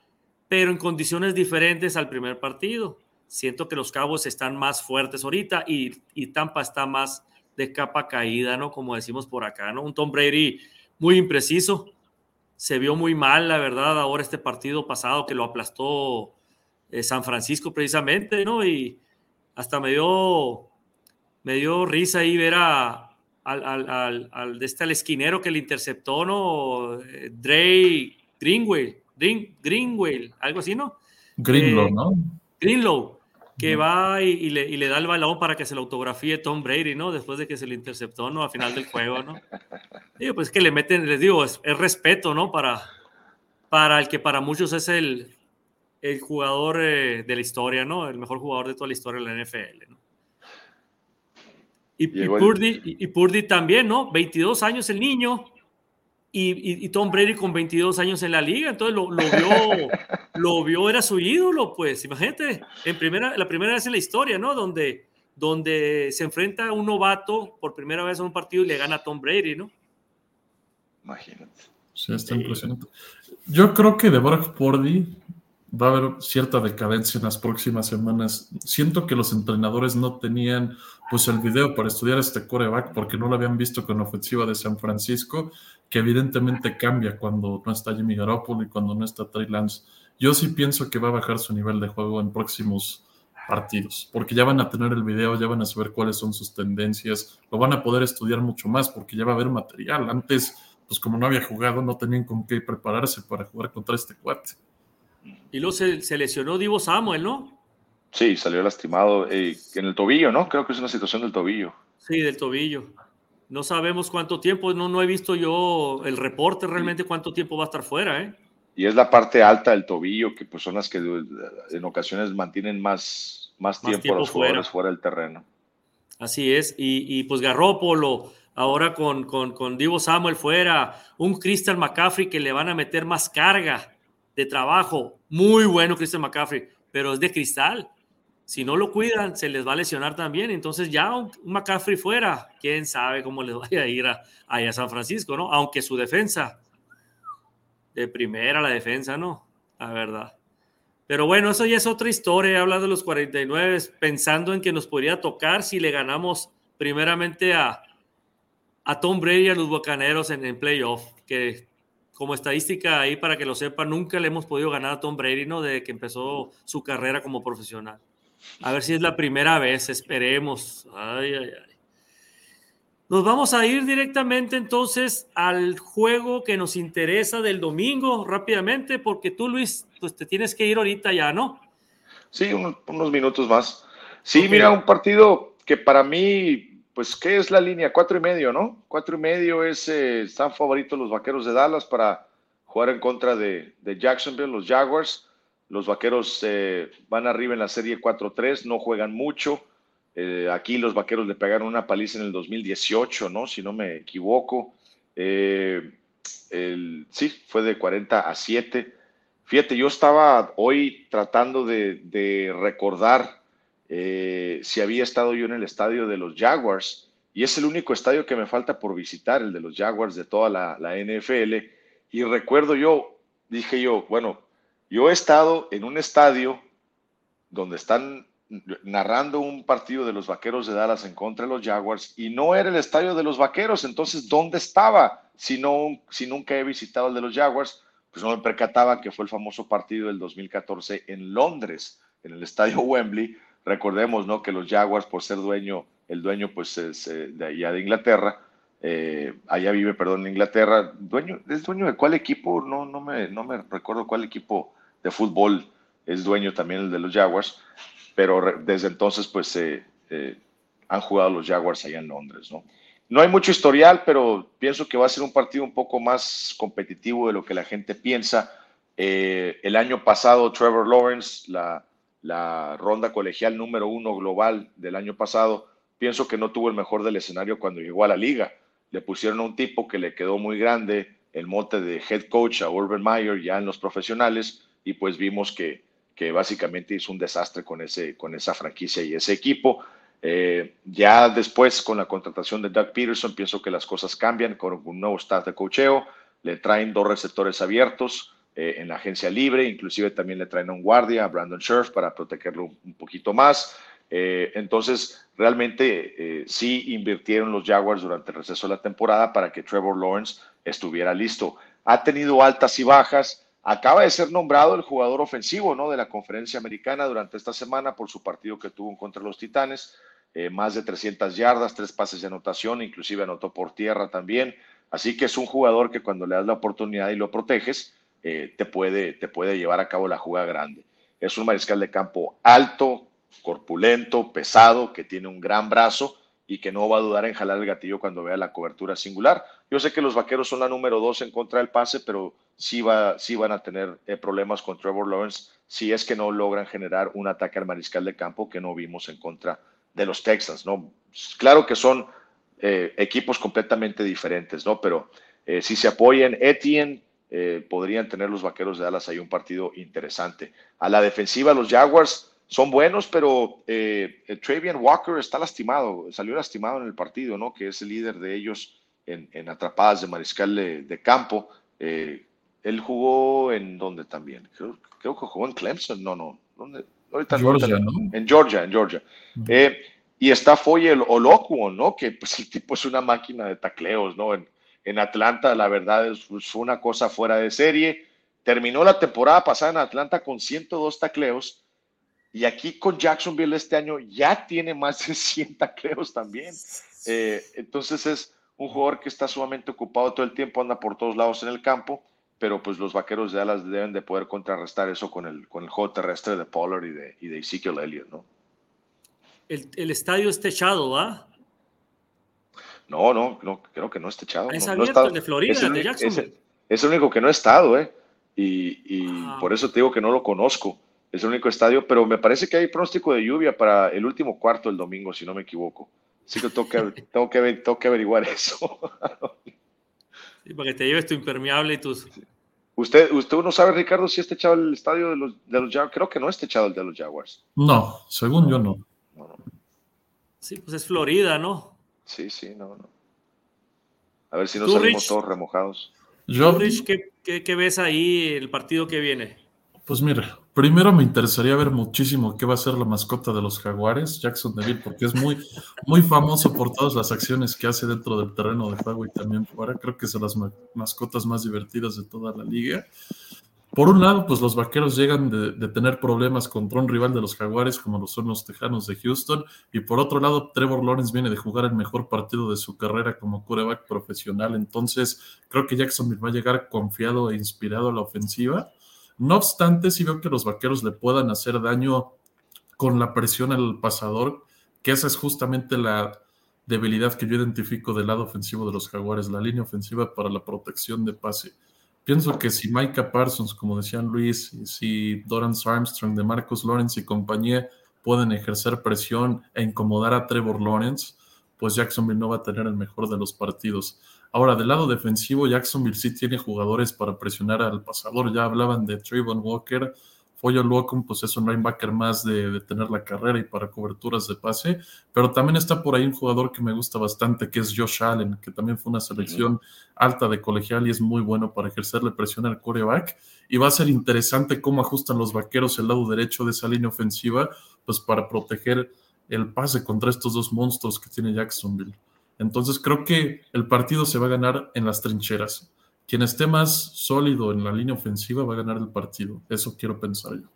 pero en condiciones diferentes al primer partido. Siento que los Cabos están más fuertes ahorita y, y Tampa está más de capa caída, ¿no? Como decimos por acá, ¿no? Un Tom Brady muy impreciso, se vio muy mal, la verdad, ahora este partido pasado que lo aplastó eh, San Francisco precisamente, ¿no? Y hasta me dio, me dio risa ahí ver a, al, al, al, de este, al esquinero que le interceptó, ¿no? Eh, Dre Greenway, Green, algo así, ¿no? Greenlow, eh, ¿no? Greenlow que va y, le, y, le, da el balón para que se lo autografíe Tom Brady, ¿no? Después de que se lo interceptó, ¿no? A final del juego, ¿no? Digo, pues que le meten, les digo, es, respeto, ¿no? Para, para el que para muchos es el, el jugador eh, de la historia, ¿no? El mejor jugador de toda la historia de la NFL, ¿no? Y, y, Purdy, y, Purdy también, ¿no? 22 años el niño, y, Tom Brady con 22 años en la liga, entonces lo, vio, lo vio, era su ídolo, pues imagínate, en primera, la primera vez en la historia, ¿no? Donde, donde se enfrenta a un novato por primera vez en un partido y le gana a Tom Brady, ¿no? Imagínate. Sí, está impresionante. Yo creo que de Brock Purdy va a haber cierta decadencia en las próximas semanas. Siento que los entrenadores no tenían pues el video para estudiar este coreback porque no lo habían visto con la ofensiva de San Francisco, que evidentemente cambia cuando no está Jimmy Garoppolo y cuando no está Trey Lance yo sí pienso que va a bajar su nivel de juego en próximos partidos, porque ya van a tener el video, ya van a saber cuáles son sus tendencias, lo van a poder estudiar mucho más porque ya va a haber material. Antes, pues como no había jugado, no tenían con qué prepararse para jugar contra este cuate. Y luego se, lesionó Divo Samuel, ¿no? Sí, salió lastimado eh, en el tobillo, ¿no? Creo que es una situación del tobillo. Sí, del tobillo. No sabemos cuánto tiempo, no, no he visto yo el reporte realmente cuánto tiempo va a estar fuera, ¿eh? Y es la parte alta del tobillo, que pues son las que en ocasiones mantienen más, más, tiempo, a los jugadores fuera. del terreno. Así es, y, y pues Garrópolo, ahora con, con, con Divo Samuel fuera, un Christian McCaffrey que le van a meter más carga de trabajo, muy bueno Christian McCaffrey, pero es de cristal. Si no lo cuidan, se les va a lesionar también. Entonces ya un, McCaffrey fuera, quién sabe cómo les vaya a ir a, a San Francisco, ¿no? Aunque su defensa, de primera la defensa, ¿no? La verdad. Pero bueno, eso ya es otra historia. Habla de los 49, pensando en que nos podría tocar si le ganamos primeramente a, a Tom Brady y a los Bucaneros en, en playoff, que como estadística ahí para que lo sepan, nunca le hemos podido ganar a Tom Brady, ¿no? Desde que empezó su carrera como profesional. A ver si es la primera vez, esperemos. Ay, ay, ay. Nos vamos a ir directamente entonces al juego que nos interesa del domingo rápidamente, porque tú, Luis, pues te tienes que ir ahorita ya, ¿no? Sí, unos, minutos más. Sí, mira, un partido que para mí, pues, ¿qué es la línea? Cuatro y medio, ¿no? Cuatro y medio es, eh, están favoritos los vaqueros de Dallas para jugar en contra de, de Jacksonville, los Jaguars. Los vaqueros eh, van arriba en la serie 4-3, no juegan mucho. Eh, aquí los vaqueros le pegaron una paliza en el 2018, ¿no? Si no me equivoco. Eh, sí, fue de 40 a 7. Fíjate, yo estaba hoy tratando de, recordar si había estado yo en el estadio de los Jaguars, y es el único estadio que me falta por visitar, el de los Jaguars de toda la, NFL. Y recuerdo yo, dije yo, bueno, yo he estado en un estadio donde están narrando un partido de los Vaqueros de Dallas en contra de los Jaguars y no era el estadio de los Vaqueros, entonces ¿dónde estaba? Si, si nunca he visitado el de los Jaguars, pues no me percataba que fue el famoso partido del 2014 en Londres, en el estadio Wembley. Recordemos, ¿no? Que los Jaguars, por ser dueño, el dueño pues es eh, de allá de Inglaterra, eh, allá vive, perdón, en Inglaterra, dueño, ¿es dueño de cuál equipo? No, no, me, no me recuerdo cuál equipo de fútbol es dueño también el de los Jaguars, pero desde entonces pues eh, han jugado los Jaguars allá en Londres, ¿no? No hay mucho historial, pero pienso que va a ser un partido un poco más competitivo de lo que la gente piensa. El año pasado, Trevor Lawrence, la, la ronda colegial número uno global del año pasado, pienso que no tuvo el mejor del escenario cuando llegó a la liga. Le pusieron a un tipo que le quedó muy grande el mote de head coach a Urban Meyer ya en los profesionales y pues vimos que, que básicamente hizo un desastre con, ese, con esa franquicia y ese equipo. Eh, ya después, con la contratación de Doug Peterson, pienso que las cosas cambian con un nuevo staff de cocheo. Le traen dos receptores abiertos eh, en la agencia libre, inclusive también le traen a un guardia, a Brandon Scherf, para protegerlo un poquito más. Eh, entonces, realmente sí invirtieron los Jaguars durante el receso de la temporada para que Trevor Lawrence estuviera listo. Ha tenido altas y bajas, Acaba de ser nombrado el jugador ofensivo ¿no? de la conferencia americana durante esta semana por su partido que tuvo contra los Titanes. Eh, más de 300 yardas, tres pases de anotación, inclusive anotó por tierra también. Así que es un jugador que cuando le das la oportunidad y lo proteges, eh, te, puede, te puede llevar a cabo la jugada grande. Es un mariscal de campo alto, corpulento, pesado, que tiene un gran brazo y que no va a dudar en jalar el gatillo cuando vea la cobertura singular. Yo sé que los vaqueros son la número dos en contra del pase, pero sí, va, sí van a tener eh, problemas con Trevor Lawrence si es que no logran generar un ataque al mariscal de campo que no vimos en contra de los Texans, ¿no? Claro que son eh, equipos completamente diferentes, ¿no? Pero si se apoyan Etienne, podrían tener los vaqueros de Dallas ahí un partido interesante. A la defensiva, los Jaguars son buenos, pero Travian Walker está lastimado, salió lastimado en el partido, ¿no? Que es el líder de ellos en, atrapadas de mariscal de, campo. Él jugó en dónde también? Creo, que jugó en Clemson. No, no. ¿Dónde? Ahorita, Georgia, ¿no? En Georgia, en Georgia. Eh, y está Foyel Olocuon, ¿no? Que pues el tipo es una máquina de tacleos, ¿no? En, en Atlanta, la verdad, es, una cosa fuera de serie. terminó la temporada pasada en Atlanta con 102 tacleos y aquí con Jacksonville este año ya tiene más de 100 tacleos también. Eh, entonces es un jugador que está sumamente ocupado todo el tiempo, anda por todos lados en el campo, pero pues los vaqueros de Dallas deben de poder contrarrestar eso con el, con el juego terrestre de Pollard y de, y de Ezekiel Elliott, ¿no? El, el estadio es techado, ¿va? No, no, no, creo que no es techado. Es no, abierto, no está- el de Florida, es el el, de Jacksonville. es el- es el único que no he estado, ¿eh? Y, y Ah. por eso te digo que no lo conozco. Es el único estadio, pero me parece que hay pronóstico de lluvia para el último cuarto del domingo, si no me equivoco. Así que tengo que, tengo que, ver- tengo que averiguar eso. Sí, para que te lleves tu impermeable y tus. ¿Usted, usted no sabe, Ricardo, si es techado el estadio de los, de los Jaguars? Creo que no es techado el de los Jaguars. No, según yo no. No, no. Sí, pues es Florida, ¿no? Sí, sí, no, no. A ver si no ¿Tú, salimos Rich? todos remojados. Yo, Rich, ¿qué, qué, qué ves ahí el partido que viene? pues mira, primero me interesaría ver muchísimo qué va a ser la mascota de los Jaguares, Jackson Deville, porque es muy, muy famoso por todas las acciones que hace dentro del terreno de juego y también fuera. Creo que es de las ma- mascotas más divertidas de toda la liga. Por un lado, pues los vaqueros llegan de, tener problemas contra un rival de los Jaguares, como lo son los Tejanos de Houston. Y por otro lado, Trevor Lawrence viene de jugar el mejor partido de su carrera como quarterback profesional. Entonces, creo que Jacksonville va a llegar confiado e inspirado a la ofensiva. No obstante, sí veo que los vaqueros le puedan hacer daño con la presión al pasador, que esa es justamente la debilidad que yo identifico del lado ofensivo de los Jaguares, la línea ofensiva para la protección de pase. Pienso que si Micah Parsons, como decían Luis, y si Dorance Armstrong, de Marcus Lawrence y compañía pueden ejercer presión e incomodar a Trevor Lawrence, pues Jacksonville no va a tener el mejor de los partidos. Ahora, del lado defensivo, Jacksonville sí tiene jugadores para presionar al pasador. Ya hablaban de Trayvon Walker. Foyo Locum, pues es un linebacker más de, de tener la carrera y para coberturas de pase. Pero también está por ahí un jugador que me gusta bastante, que es Josh Allen, que también fue una selección alta de colegial y es muy bueno para ejercerle presión al coreback. Y va a ser interesante cómo ajustan los vaqueros el lado derecho de esa línea ofensiva, pues para proteger el pase contra estos dos monstruos que tiene Jacksonville. Entonces creo que el partido se va a ganar en las trincheras. Quien esté más sólido en la línea ofensiva va a ganar el partido. Eso quiero pensar yo.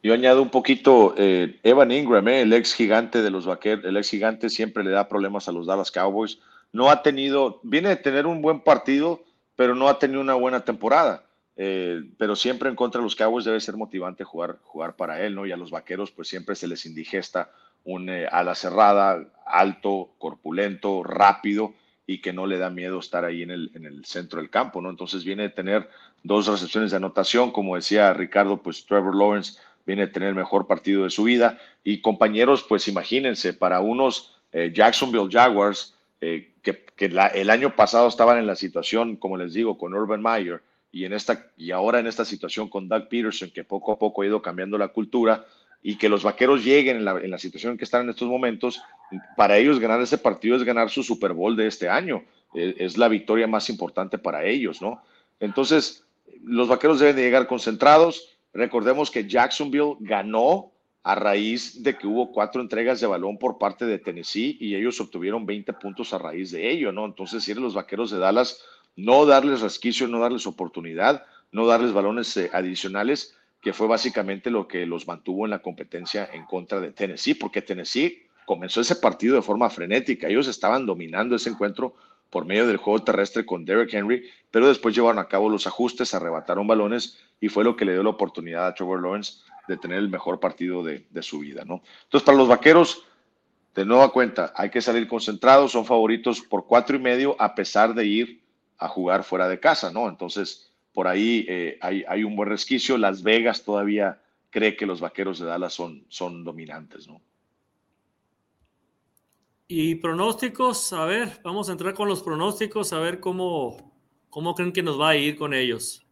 Yo añado un poquito, eh, Evan Ingram, eh, el ex gigante de los vaqueros, el ex gigante siempre le da problemas a los Dallas Cowboys. No ha tenido, viene de tener un buen partido, pero no ha tenido una buena temporada. Eh, pero siempre en contra de los Cowboys debe ser motivante jugar, jugar para él, ¿no? Y a los vaqueros, pues siempre se les indigesta un eh, ala cerrada, alto, corpulento, rápido y que no le da miedo estar ahí en el, en el centro del campo, ¿no? Entonces viene de tener dos recepciones de anotación, como decía Ricardo, pues Trevor Lawrence viene a tener el mejor partido de su vida. Y compañeros, pues imagínense, para unos eh, Jacksonville Jaguars, eh, que, que la, el año pasado estaban en la situación, como les digo, con Urban Meyer, y, en esta, y ahora en esta situación con Doug Peterson, que poco a poco ha ido cambiando la cultura, y que los vaqueros lleguen en la, situación en que están en estos momentos, para ellos ganar ese partido es ganar su Super Bowl de este año. Eh, es la victoria más importante para ellos, ¿no? Entonces, los vaqueros deben de llegar concentrados. Recordemos que Jacksonville ganó a raíz de que hubo cuatro entregas de balón por parte de Tennessee y ellos obtuvieron 20 puntos a raíz de ello, ¿no? Entonces, si eres los vaqueros de Dallas, no darles resquicio, no darles oportunidad, no darles balones eh, adicionales, que fue básicamente lo que los mantuvo en la competencia en contra de Tennessee, porque Tennessee comenzó ese partido de forma frenética. Ellos estaban dominando ese encuentro por medio del juego terrestre con Derrick Henry, pero después llevaron a cabo los ajustes, arrebataron balones y fue lo que le dio la oportunidad a Trevor Lawrence de tener el mejor partido de, de su vida, ¿no? Entonces, para los vaqueros, de nueva cuenta, hay que salir concentrados, son favoritos por cuatro y medio, a pesar de ir a jugar fuera de casa, ¿no? Entonces, por ahí eh, hay, hay, un buen resquicio. Las Vegas todavía cree que los vaqueros de Dallas son, son dominantes, ¿no? Y pronósticos, a ver, vamos a entrar con los pronósticos, a ver cómo, cómo creen que nos va a ir con ellos.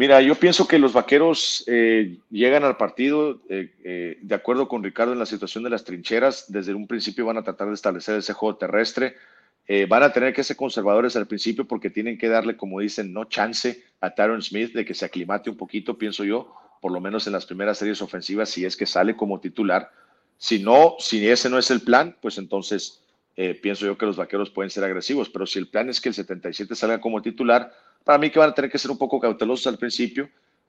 Mira, yo pienso que los vaqueros eh, llegan al partido, eh, eh, de acuerdo con Ricardo, en la situación de las trincheras. Desde un principio van a tratar de establecer ese juego terrestre. Eh, van a tener que ser conservadores al principio porque tienen que darle, como dicen, no chance a Tyron Smith de que se aclimate un poquito, pienso yo, por lo menos en las primeras series ofensivas, si es que sale como titular. Si no, si ese no es el plan, pues entonces eh, pienso yo que los vaqueros pueden ser agresivos. Pero si el plan es que el 77 salga como titular, Para mí que van a tener que ser un poco cautelosos al principio,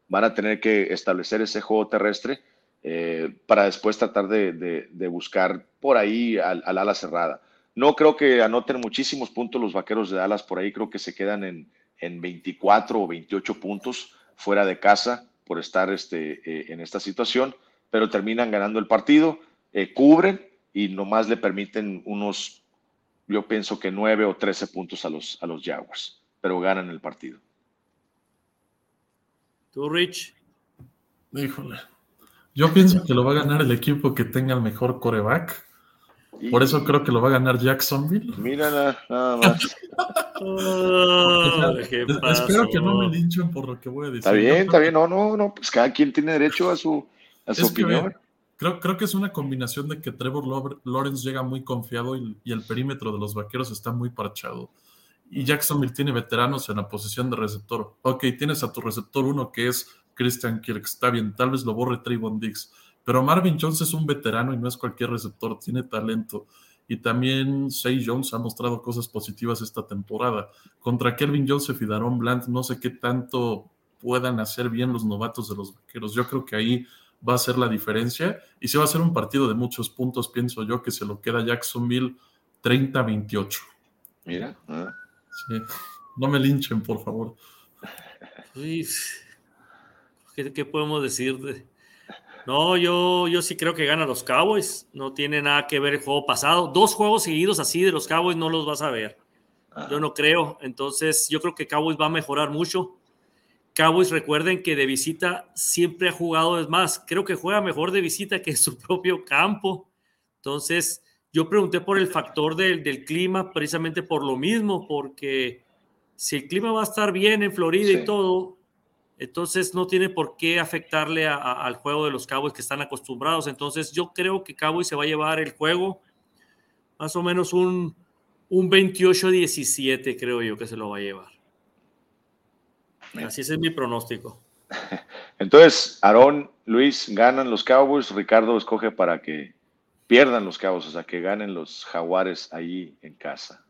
van a tener que establecer ese juego terrestre eh, para después tratar de, buscar por ahí al, ala cerrada. No creo que anoten muchísimos puntos los vaqueros de Dallas por ahí, creo que se quedan en, en 24 o 28 puntos fuera de casa por estar este, eh, en esta situación, pero terminan ganando el partido, eh, cubren y nomás le permiten unos, yo pienso que 9 o 13 puntos a los, a los Jaguars, pero ganan el partido. ¿Tú, Rich? Híjole. Yo pienso que lo va a ganar el equipo que tenga el mejor coreback. Por eso creo que lo va a ganar Jacksonville. Mírala, nada más. Oh, espero que no me linchen por lo que voy a decir. Está bien, está bien. No, no, no. Pues cada quien tiene derecho a su, a su opinión. creo, creo que es una combinación de que Trevor Lawrence llega muy confiado y, y, el perímetro de los vaqueros está muy parchado. Y Jacksonville tiene veteranos en la posición de receptor. Ok, tienes a tu receptor uno que es Christian Kirk. Está bien, tal vez lo borre Trayvon Diggs pero Marvin Jones es un veterano y no es cualquier receptor, tiene talento. Y también Say Jones ha mostrado cosas positivas esta temporada. Contra Kelvin Joseph y Daron Bland, no sé qué tanto puedan hacer bien los novatos de los vaqueros. Yo creo que ahí va a ser la diferencia. Y si va a ser un partido de muchos puntos, pienso yo que se lo queda Jacksonville 30-28. Mira. Ah. No me linchen, por favor. ¿Qué, ¿Qué, podemos decir de, no, yo, yo sí creo que gana los Cowboys. No tiene nada que ver el juego pasado. Dos juegos seguidos así de los Cowboys no los vas a ver. Yo no creo. Entonces, yo creo que Cowboys va a mejorar mucho. Cowboys, recuerden que de visita siempre ha jugado, es más, creo que juega mejor de visita que en su propio campo. Entonces, yo pregunté por el factor del, del clima, precisamente por lo mismo, porque si el clima va a estar bien en Florida y todo, entonces no tiene por qué afectarle al juego de los Cowboys que están acostumbrados. Entonces yo creo que Cowboys se va a llevar el juego más o menos un, un 28-17, creo yo que se lo va a llevar. Así es mi pronóstico. Entonces, Aarón, Luis, ganan los Cowboys, Ricardo escoge para que pierdan los Cowboys, o sea, que ganen los Jaguares ahí en casa.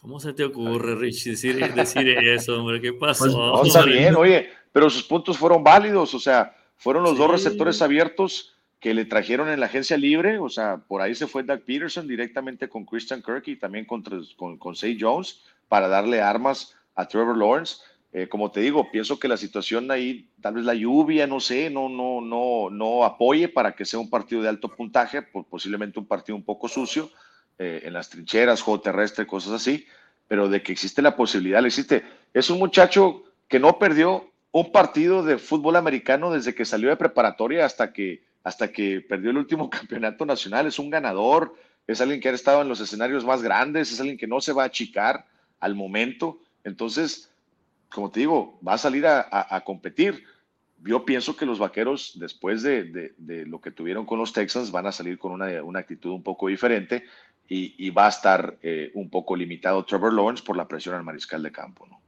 ¿Cómo se te ocurre, Rich, decir, eso, hombre? ¿Qué pasó? Pues, no, está bien, oye, pero sus puntos fueron válidos, o sea, fueron los dos receptores abiertos que le trajeron en la agencia libre, o sea, por ahí se fue Doug Peterson directamente con Christian Kirk y también con, con, con Say Jones para darle armas a Trevor Lawrence. Eh, como te digo, pienso que la situación ahí, tal vez la lluvia, no sé, no, no, no, no apoye para que sea un partido de alto puntaje, posiblemente un partido un poco sucio, eh, en las trincheras, juego terrestre, cosas así, pero de que existe la posibilidad, existe. Es un muchacho que no perdió un partido de fútbol americano desde que salió de preparatoria hasta que, hasta que perdió el último campeonato nacional. Es un ganador, es alguien que ha estado en los escenarios más grandes, es alguien que no se va a achicar al momento. Entonces, como te digo, va a salir a, competir. Yo pienso que los vaqueros, después de, lo que tuvieron con los Texans, van a salir con una, actitud un poco diferente y, va a estar eh, un poco limitado Trevor Lawrence por la presión al mariscal de campo. ¿no?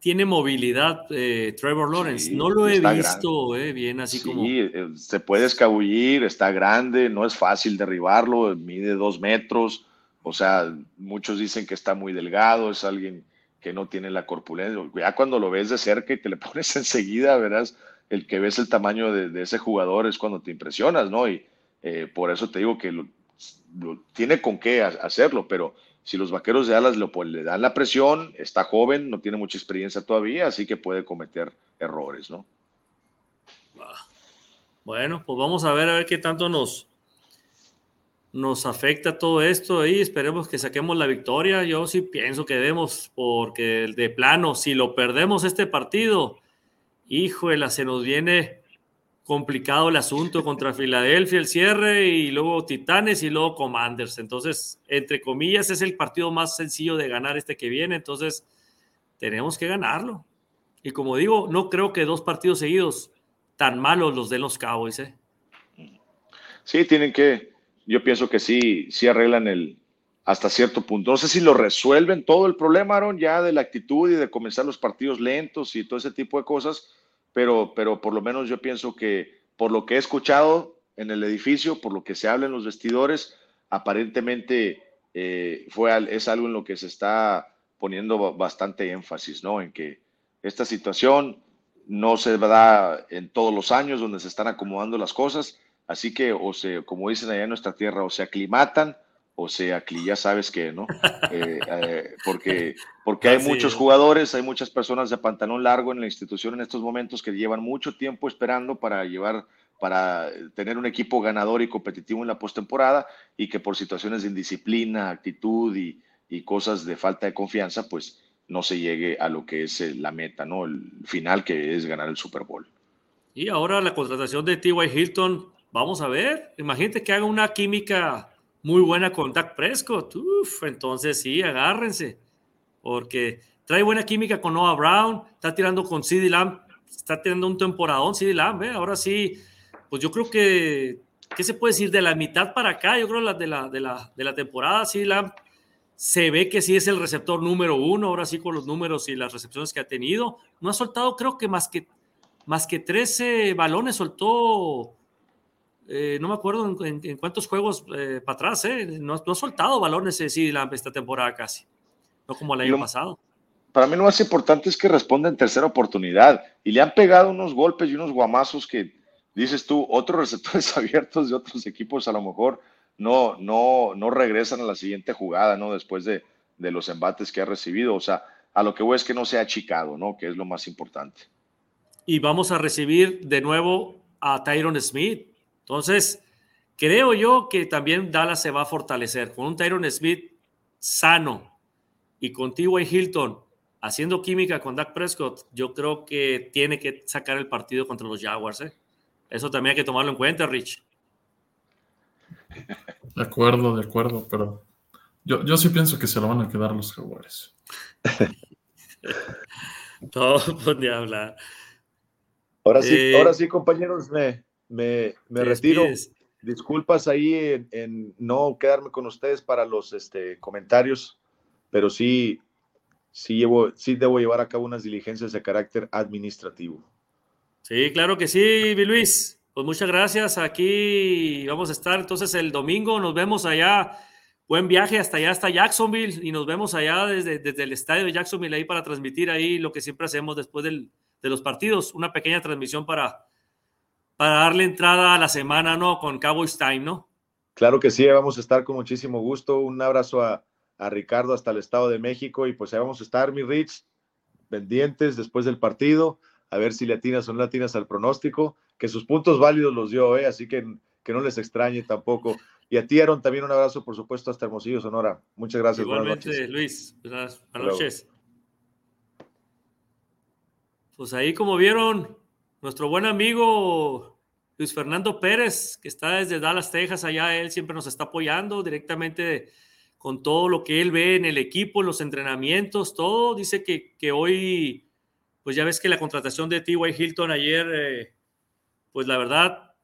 Tiene movilidad eh, Trevor Lawrence. no lo he visto eh, bien así como. Sí, eh, se puede escabullir, está grande, no es fácil derribarlo, mide dos metros. O sea, muchos dicen que está muy delgado, es alguien que no tiene la corpulencia. Ya cuando lo ves de cerca y te le pones enseguida, verás, el que ves el tamaño de, ese jugador es cuando te impresionas, ¿no? Y por eso te digo que tiene con qué hacerlo, pero si los vaqueros de Alas le dan la presión, está joven, no tiene mucha experiencia todavía, así que puede cometer errores, ¿no? Bueno, pues vamos a ver a ver qué tanto nos, nos afecta todo esto y esperemos que saquemos la victoria. Yo sí pienso que debemos, porque de plano, si lo perdemos este partido, híjole, se nos viene complicado el asunto contra Filadelfia, el cierre, y luego Titanes y luego Commanders. Entonces, entre comillas, es el partido más sencillo de ganar este que viene. Entonces, tenemos que ganarlo. Y como digo, no creo que dos partidos seguidos tan malos los de los Cowboys. ¿eh? Sí, tienen que, yo pienso que sí, sí arreglan el hasta cierto punto. No sé si lo resuelven todo el problema, Aaron, ya de la actitud y de comenzar los partidos lentos y todo ese tipo de cosas pero, pero por lo menos yo pienso que por lo que he escuchado en el edificio, por lo que se habla en los vestidores, aparentemente eh, fue, es algo en lo que se está poniendo bastante énfasis, ¿no? En que esta situación no se da en todos los años donde se están acomodando las cosas, así que, o se, como dicen allá en nuestra tierra, o se aclimatan, o sea, ya sabes que, ¿no? Eh, eh, porque porque hay muchos jugadores, hay muchas personas de pantalón largo en la institución en estos momentos que llevan mucho tiempo esperando para llevar para tener un equipo ganador y competitivo en la postemporada y que por situaciones de indisciplina, actitud y, y cosas de falta de confianza, pues no se llegue a lo que es la meta, ¿no? El final que es ganar el Super Bowl. Y ahora la contratación de T.Y. Hilton, vamos a ver, imagínate que haga una química muy buena con Dak Prescott, Uf, entonces sí, agárrense, porque trae buena química con Noah Brown, está tirando con CeeDee Lamb, está teniendo un temporadón CeeDee Lamb, ¿eh? ahora sí, pues yo creo que, ¿qué se puede decir? De la mitad para acá, yo creo la, de, la, de, la, de la temporada, CeeDee Lamb se ve que sí es el receptor número uno, ahora sí con los números y las recepciones que ha tenido. No ha soltado, creo que más que, más que 13 balones soltó, eh, no me acuerdo en, cuántos juegos eh, para atrás, eh. no, ha soltado balones sí, esta temporada casi, no como el año pasado. Para mí lo más importante es que responda en tercera oportunidad y le han pegado unos golpes y unos guamazos que dices tú, otros receptores abiertos de otros equipos a lo mejor no, no, no regresan a la siguiente jugada, ¿no? Después de, los embates que ha recibido. O sea, a lo que voy es que no se ha achicado, ¿no? Que es lo más importante. Y vamos a recibir de nuevo a Tyron Smith. Entonces, creo yo que también Dallas se va a fortalecer con un Tyron Smith sano y con T.Y. Hilton haciendo química con Dak Prescott. Yo creo que tiene que sacar el partido contra los Jaguars. ¿eh? Eso también hay que tomarlo en cuenta, Rich. De acuerdo, de acuerdo, pero yo, yo sí pienso que se lo van a quedar los jaguares. Todo puede hablar. Ahora sí, eh, ahora sí, compañeros, me, me, retiro. Disculpas ahí en, no quedarme con ustedes para los este, comentarios, pero sí, sí, llevo, sí debo llevar a cabo unas diligencias de carácter administrativo. Sí, claro que sí, Luis. Pues muchas gracias. Aquí vamos a estar entonces el domingo. Nos vemos allá. Buen viaje hasta allá, hasta Jacksonville. Y nos vemos allá desde, desde el estadio de Jacksonville ahí para transmitir ahí lo que siempre hacemos después del, de los partidos. Una pequeña transmisión para, para darle entrada a la semana, ¿no? Con Cowboys Time, ¿no? Claro que sí, vamos a estar con muchísimo gusto. Un abrazo a, a Ricardo hasta el Estado de México. Y pues ahí vamos a estar, mi Rich, pendientes después del partido. A ver si latinas o no latinas al pronóstico que sus puntos válidos los dio, ¿eh? así que, que no les extrañe tampoco. Y a ti, Aaron, también un abrazo, por supuesto, hasta Hermosillo, Sonora. Muchas gracias. Igualmente, Luis. Buenas, noches. Pues ahí, como vieron, nuestro buen amigo Luis Fernando Pérez, que está desde Dallas, Texas, allá él siempre nos está apoyando directamente con todo lo que él ve en el equipo, en los entrenamientos, todo. Dice que, que hoy, pues ya ves que la contratación de T.Y. Hilton ayer eh, pues la verdad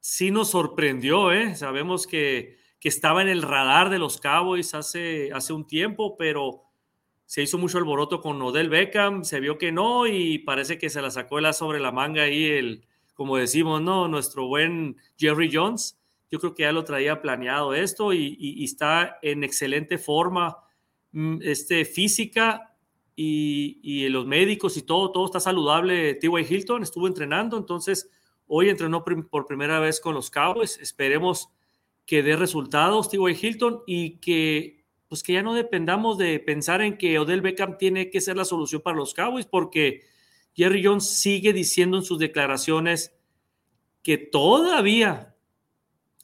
sí nos sorprendió, ¿eh? Sabemos que, estaba en el radar de los Cowboys hace, hace un tiempo, pero se hizo mucho alboroto con Odell Beckham, se vio que no y parece que se la sacó el sobre la manga ahí el, como decimos, ¿no? Nuestro buen Jerry Jones. Yo creo que ya lo traía planeado esto y, está en excelente forma mm, este, física y, y, los médicos y todo, todo está saludable. T.Y. Hilton estuvo entrenando, entonces Hoy entrenó por primera vez con los Cowboys. Esperemos que dé resultados, T.Y. Hilton, y que, pues que ya no dependamos de pensar en que Odell Beckham tiene que ser la solución para los Cowboys, porque Jerry Jones sigue diciendo en sus declaraciones que todavía,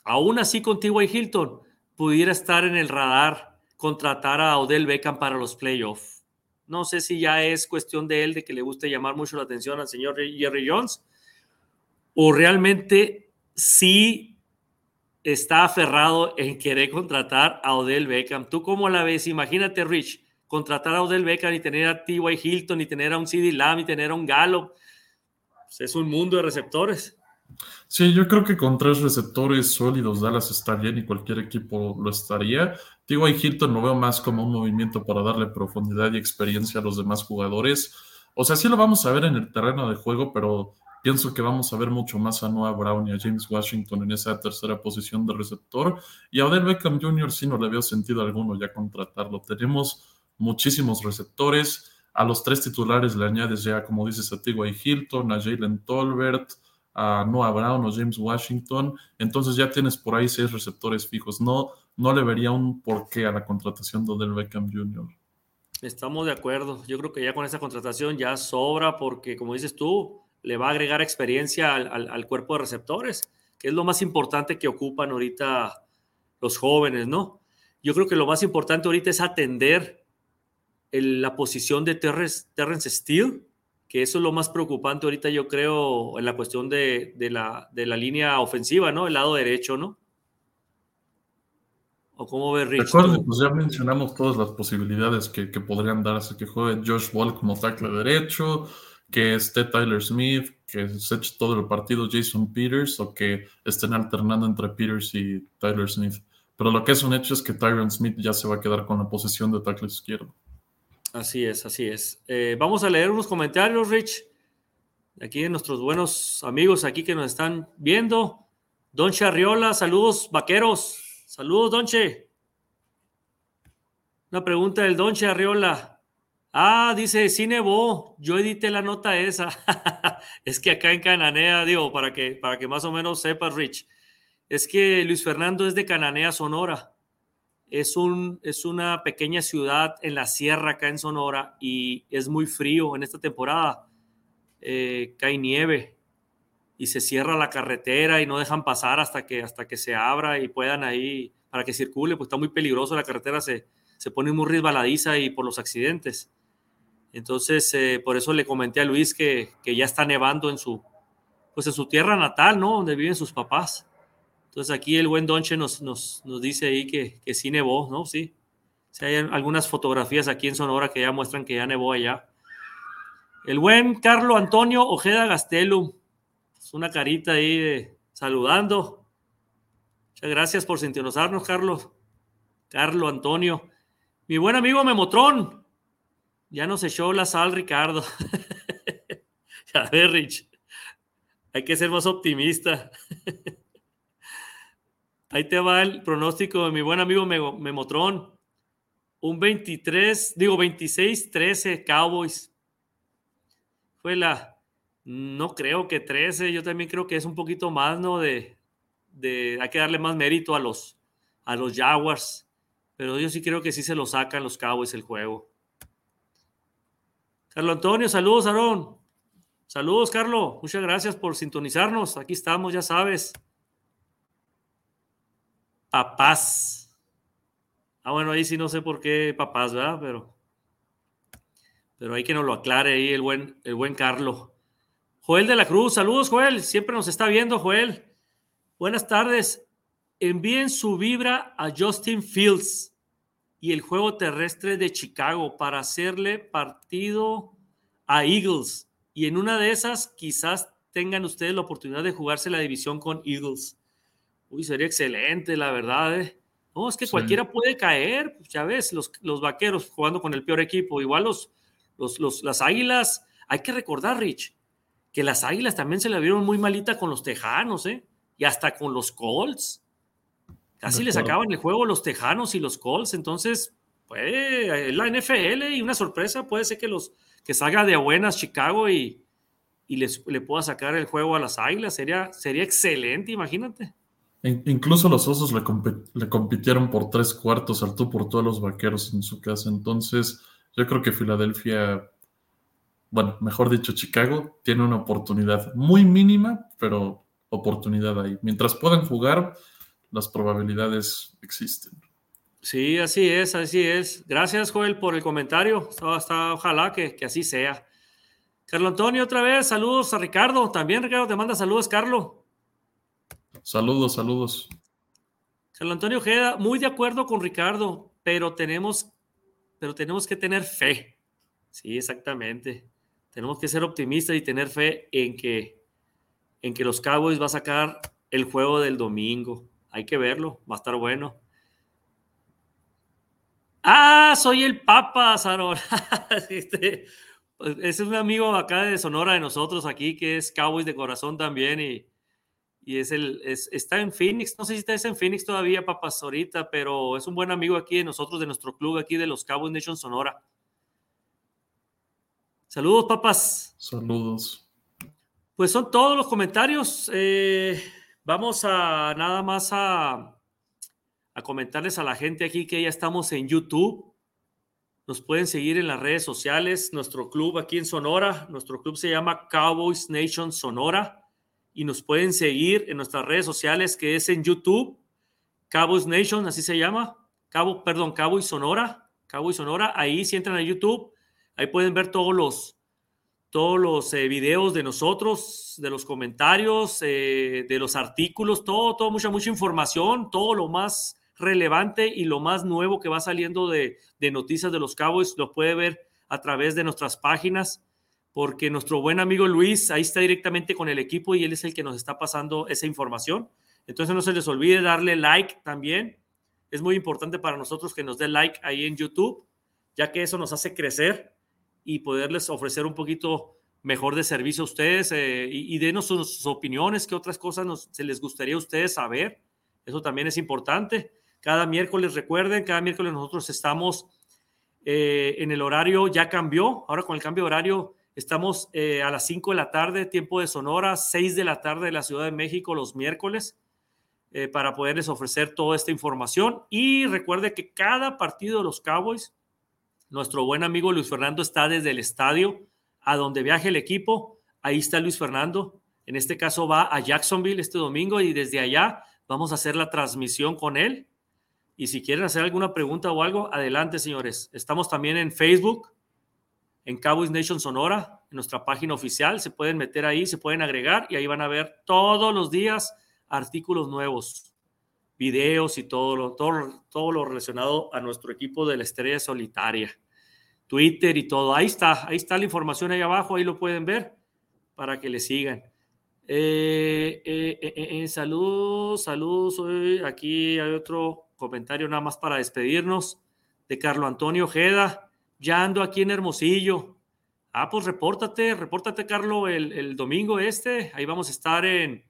aún así con T.Y. Hilton, pudiera estar en el radar contratar a Odell Beckham para los playoffs. No sé si ya es cuestión de él, de que le guste llamar mucho la atención al señor Jerry Jones, o realmente sí está aferrado en querer contratar a Odell Beckham. ¿Tú cómo la ves? Imagínate, Rich, contratar a Odell Beckham y tener a T.Y. Hilton y tener a un CD Lamb y tener a un Gallup. Pues, es un mundo de receptores. Sí, yo creo que con tres receptores sólidos Dallas está bien y cualquier equipo lo estaría. T.Y. Hilton lo veo más como un movimiento para darle profundidad y experiencia a los demás jugadores. O sea, sí lo vamos a ver en el terreno de juego, pero Pienso que vamos a ver mucho más a Noah Brown y a James Washington en esa tercera posición de receptor. Y a Odell Beckham Jr. sí no le veo sentido alguno ya contratarlo. Tenemos muchísimos receptores. a los tres titulares le añades ya, como dices, a T.Y. Hilton, a Jalen Tolbert, a Noah Brown o James Washington. Entonces ya tienes por ahí seis receptores fijos. No, no le vería un porqué a la contratación de Odell Beckham Jr. Estamos de acuerdo. Yo creo que ya con esa contratación ya sobra porque, como dices tú, le va a agregar experiencia al, cuerpo de receptores, que es lo más importante que ocupan ahorita los jóvenes, ¿no? Yo creo que lo más importante ahorita es atender la posición de Terrence, Terrence Steele, que eso es lo más preocupante ahorita, yo creo, en la cuestión de, la, de la línea ofensiva, ¿no? El lado derecho, ¿no? ¿O cómo ve Rich? Recuerdo, pues ya mencionamos todas las posibilidades que, podrían darse, que juegue Josh Wall como tackle derecho, que esté Tyler Smith, que se eche todo el partido Jason Peters, o que estén alternando entre Peters y Tyler Smith. Pero lo que es un hecho es que Tyron Smith ya se va a quedar con la posición de tackle izquierdo. Así es, así es. Eh, vamos a leer unos comentarios, Rich. Aquí de nuestros buenos amigos aquí que nos están viendo. Don Charriola, saludos vaqueros. Saludos, Donche. Una pregunta del Donche Arriola. Ah, dice, sí nevó. Yo edité la nota esa. es que acá en Cananea, digo, para que, para que más o menos sepas, Rich, es que Luis Fernando es de Cananea, Sonora. Es, un, es una pequeña ciudad en la sierra acá en Sonora y es muy frío en esta temporada. Eh, cae nieve y se cierra la carretera y no dejan pasar hasta que, hasta que se abra y puedan ahí para que circule, pues está muy peligroso, la carretera se, se pone muy resbaladiza y por los accidentes. Entonces, eh, por eso le comenté a Luis que, que, ya está nevando en su, pues en su tierra natal, ¿no? Donde viven sus papás. Entonces aquí el buen Donche nos, nos, nos dice ahí que, que, sí nevó, ¿no? Sí. sí. Hay algunas fotografías aquí en Sonora que ya muestran que ya nevó allá. El buen Carlo Antonio Ojeda Gastelum una carita ahí saludando. Muchas gracias por sintonizarnos, Carlos. Carlos Antonio. Mi buen amigo Memotrón. Ya nos echó la sal, Ricardo. a ver, Rich. Hay que ser más optimista. Ahí te va el pronóstico de mi buen amigo Memotrón. Un 23, digo 26-13 Cowboys. Fue la, no creo que 13, yo también creo que es un poquito más, ¿no? De, hay que darle más mérito a los, a los Jaguars, pero yo sí creo que sí se lo sacan los Cowboys el juego. Carlos Antonio, saludos, Aarón. Saludos, Carlos. Muchas gracias por sintonizarnos. Aquí estamos, ya sabes. Papás. Ah, bueno, ahí sí no sé por qué papás, ¿verdad? Pero, pero hay que nos lo aclare ahí el buen, el buen Carlos. Joel de la Cruz, saludos Joel, siempre nos está viendo Joel. Buenas tardes. Envíen su vibra a Justin Fields y el juego terrestre de Chicago para hacerle partido a Eagles. Y en una de esas quizás tengan ustedes la oportunidad de jugarse la división con Eagles. Uy, sería excelente, la verdad. ¿eh? No, es que cualquiera puede caer. Ya ves, los, los, vaqueros jugando con el peor equipo. Igual los, los, las águilas. Hay que recordar, Rich, que las Águilas también se la vieron muy malita con los Tejanos, ¿eh? Y hasta con los Colts. Casi les acaban el juego los Tejanos y los Colts. Entonces, pues, la NFL y una sorpresa puede ser que los que salga de buenas Chicago y, y les, le pueda sacar el juego a las Águilas. Sería, sería excelente, imagínate. Incluso los Osos le, le compitieron por tres cuartos al tú por todos los vaqueros en su casa. Entonces, yo creo que Filadelfia bueno, mejor dicho, Chicago tiene una oportunidad muy mínima, pero oportunidad ahí. Mientras puedan jugar, las probabilidades existen. Sí, así es, así es. Gracias, Joel, por el comentario. ojalá que, así sea. Carlos Antonio, otra vez, saludos a Ricardo. También, Ricardo, te manda saludos, Carlos. Saludos, saludos. Carlos Antonio Ojeda, muy de acuerdo con Ricardo, pero tenemos, pero tenemos que tener fe. Sí, exactamente tenemos que ser optimistas y tener fe en que, en que los Cowboys va a sacar el juego del domingo. Hay que verlo, va a estar bueno. Ah, soy el Papa, Sarón. este, pues, ese es un amigo acá de Sonora de nosotros aquí, que es Cowboys de corazón también y, y es el, está en Phoenix. No sé si está en Phoenix todavía, papas, ahorita, pero es un buen amigo aquí de nosotros, de nuestro club aquí de los Cowboys Nation Sonora. Saludos, papas. Saludos. Pues son todos los comentarios. Eh, vamos a nada más a, comentarles a la gente aquí que ya estamos en YouTube. Nos pueden seguir en las redes sociales. Nuestro club aquí en Sonora, nuestro club se llama Cowboys Nation Sonora y nos pueden seguir en nuestras redes sociales que es en YouTube, Cowboys Nation, así se llama. Cabo, perdón, Cowboys Sonora, Cowboys Sonora. Ahí si entran a YouTube, ahí pueden ver todos los todos los eh, videos de nosotros, de los comentarios, eh, de los artículos, todo, todo, mucha, mucha información, todo lo más relevante y lo más nuevo que va saliendo de, de noticias de los Cowboys lo puede ver a través de nuestras páginas, porque nuestro buen amigo Luis ahí está directamente con el equipo y él es el que nos está pasando esa información. Entonces no se les olvide darle like también. Es muy importante para nosotros que nos dé like ahí en YouTube, ya que eso nos hace crecer y poderles ofrecer un poquito mejor de servicio a ustedes eh, y, y, denos sus, opiniones, qué otras cosas nos, se les gustaría a ustedes saber. Eso también es importante. Cada miércoles, recuerden, cada miércoles nosotros estamos eh, en el horario, ya cambió, ahora con el cambio de horario estamos eh, a las 5 de la tarde, tiempo de Sonora, 6 de la tarde de la Ciudad de México los miércoles, para poderles ofrecer toda esta información. Y recuerde que cada partido de los Cowboys, nuestro buen amigo Luis Fernando está desde el estadio a donde viaje el equipo, ahí está Luis Fernando, en este caso va a Jacksonville este domingo y desde allá vamos a hacer la transmisión con él y si quieren hacer alguna pregunta o algo, adelante, señores. Estamos también en Facebook, en Cowboys Nation Sonora, en nuestra página oficial. Se pueden meter ahí, se pueden agregar y ahí van a ver todos los días artículos nuevos, videos y todo lo, todo, todo lo relacionado a nuestro equipo de la estrella solitaria. Twitter y todo. Ahí está, ahí está la información ahí abajo, ahí lo pueden ver para que le sigan. Eh, eh, eh, saludos, saludos. Aquí hay otro comentario nada más para despedirnos de Carlo Antonio Ojeda. Ya ando aquí en Hermosillo. Ah, pues repórtate, repórtate, Carlo, el, el domingo este. Ahí vamos a estar en,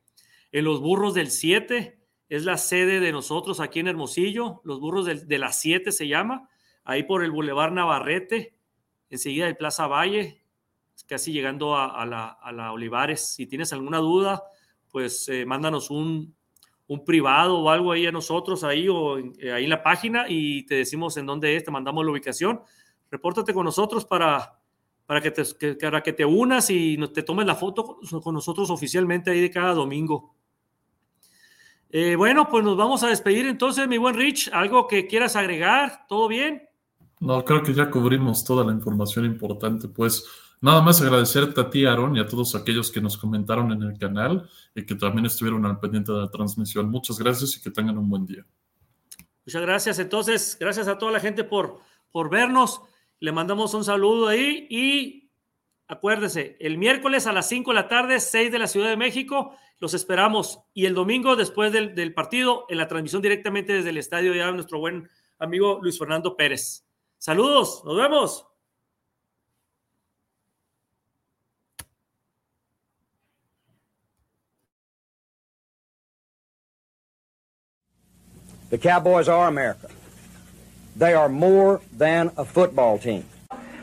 en Los Burros del 7. Es la sede de nosotros aquí en Hermosillo. Los Burros del, de las 7 se llama. Ahí por el Boulevard Navarrete, enseguida de Plaza Valle, casi llegando a, a, la, a la Olivares. Si tienes alguna duda, pues eh, mándanos un, un privado o algo ahí a nosotros, ahí o eh, ahí en la página y te decimos en dónde es, te mandamos la ubicación. Repórtate con nosotros para, para, que, te, que, para que te unas y te tomes la foto con nosotros oficialmente ahí de cada domingo. Eh, bueno, pues nos vamos a despedir entonces, mi buen Rich. ¿Algo que quieras agregar? ¿Todo bien? No, creo que ya cubrimos toda la información importante. Pues Nada más agradecerte a ti, Aaron, y a todos aquellos que nos comentaron en el canal y que también estuvieron al pendiente de la transmisión. Muchas gracias y que tengan un buen día. Muchas gracias. Entonces, gracias a toda la gente por, por vernos. Le mandamos un saludo ahí y acuérdese, el miércoles a las 5 de la tarde, 6 de la Ciudad de México, los esperamos. Y el domingo, después del, del partido, en la transmisión directamente desde el estadio, ya nuestro buen amigo Luis Fernando Pérez. Saludos, nos vemos. The Cowboys are America. They are more than a football team.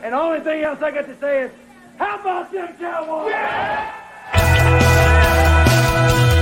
And the only thing else I got to say is, how about them Cowboys? Yeah! oh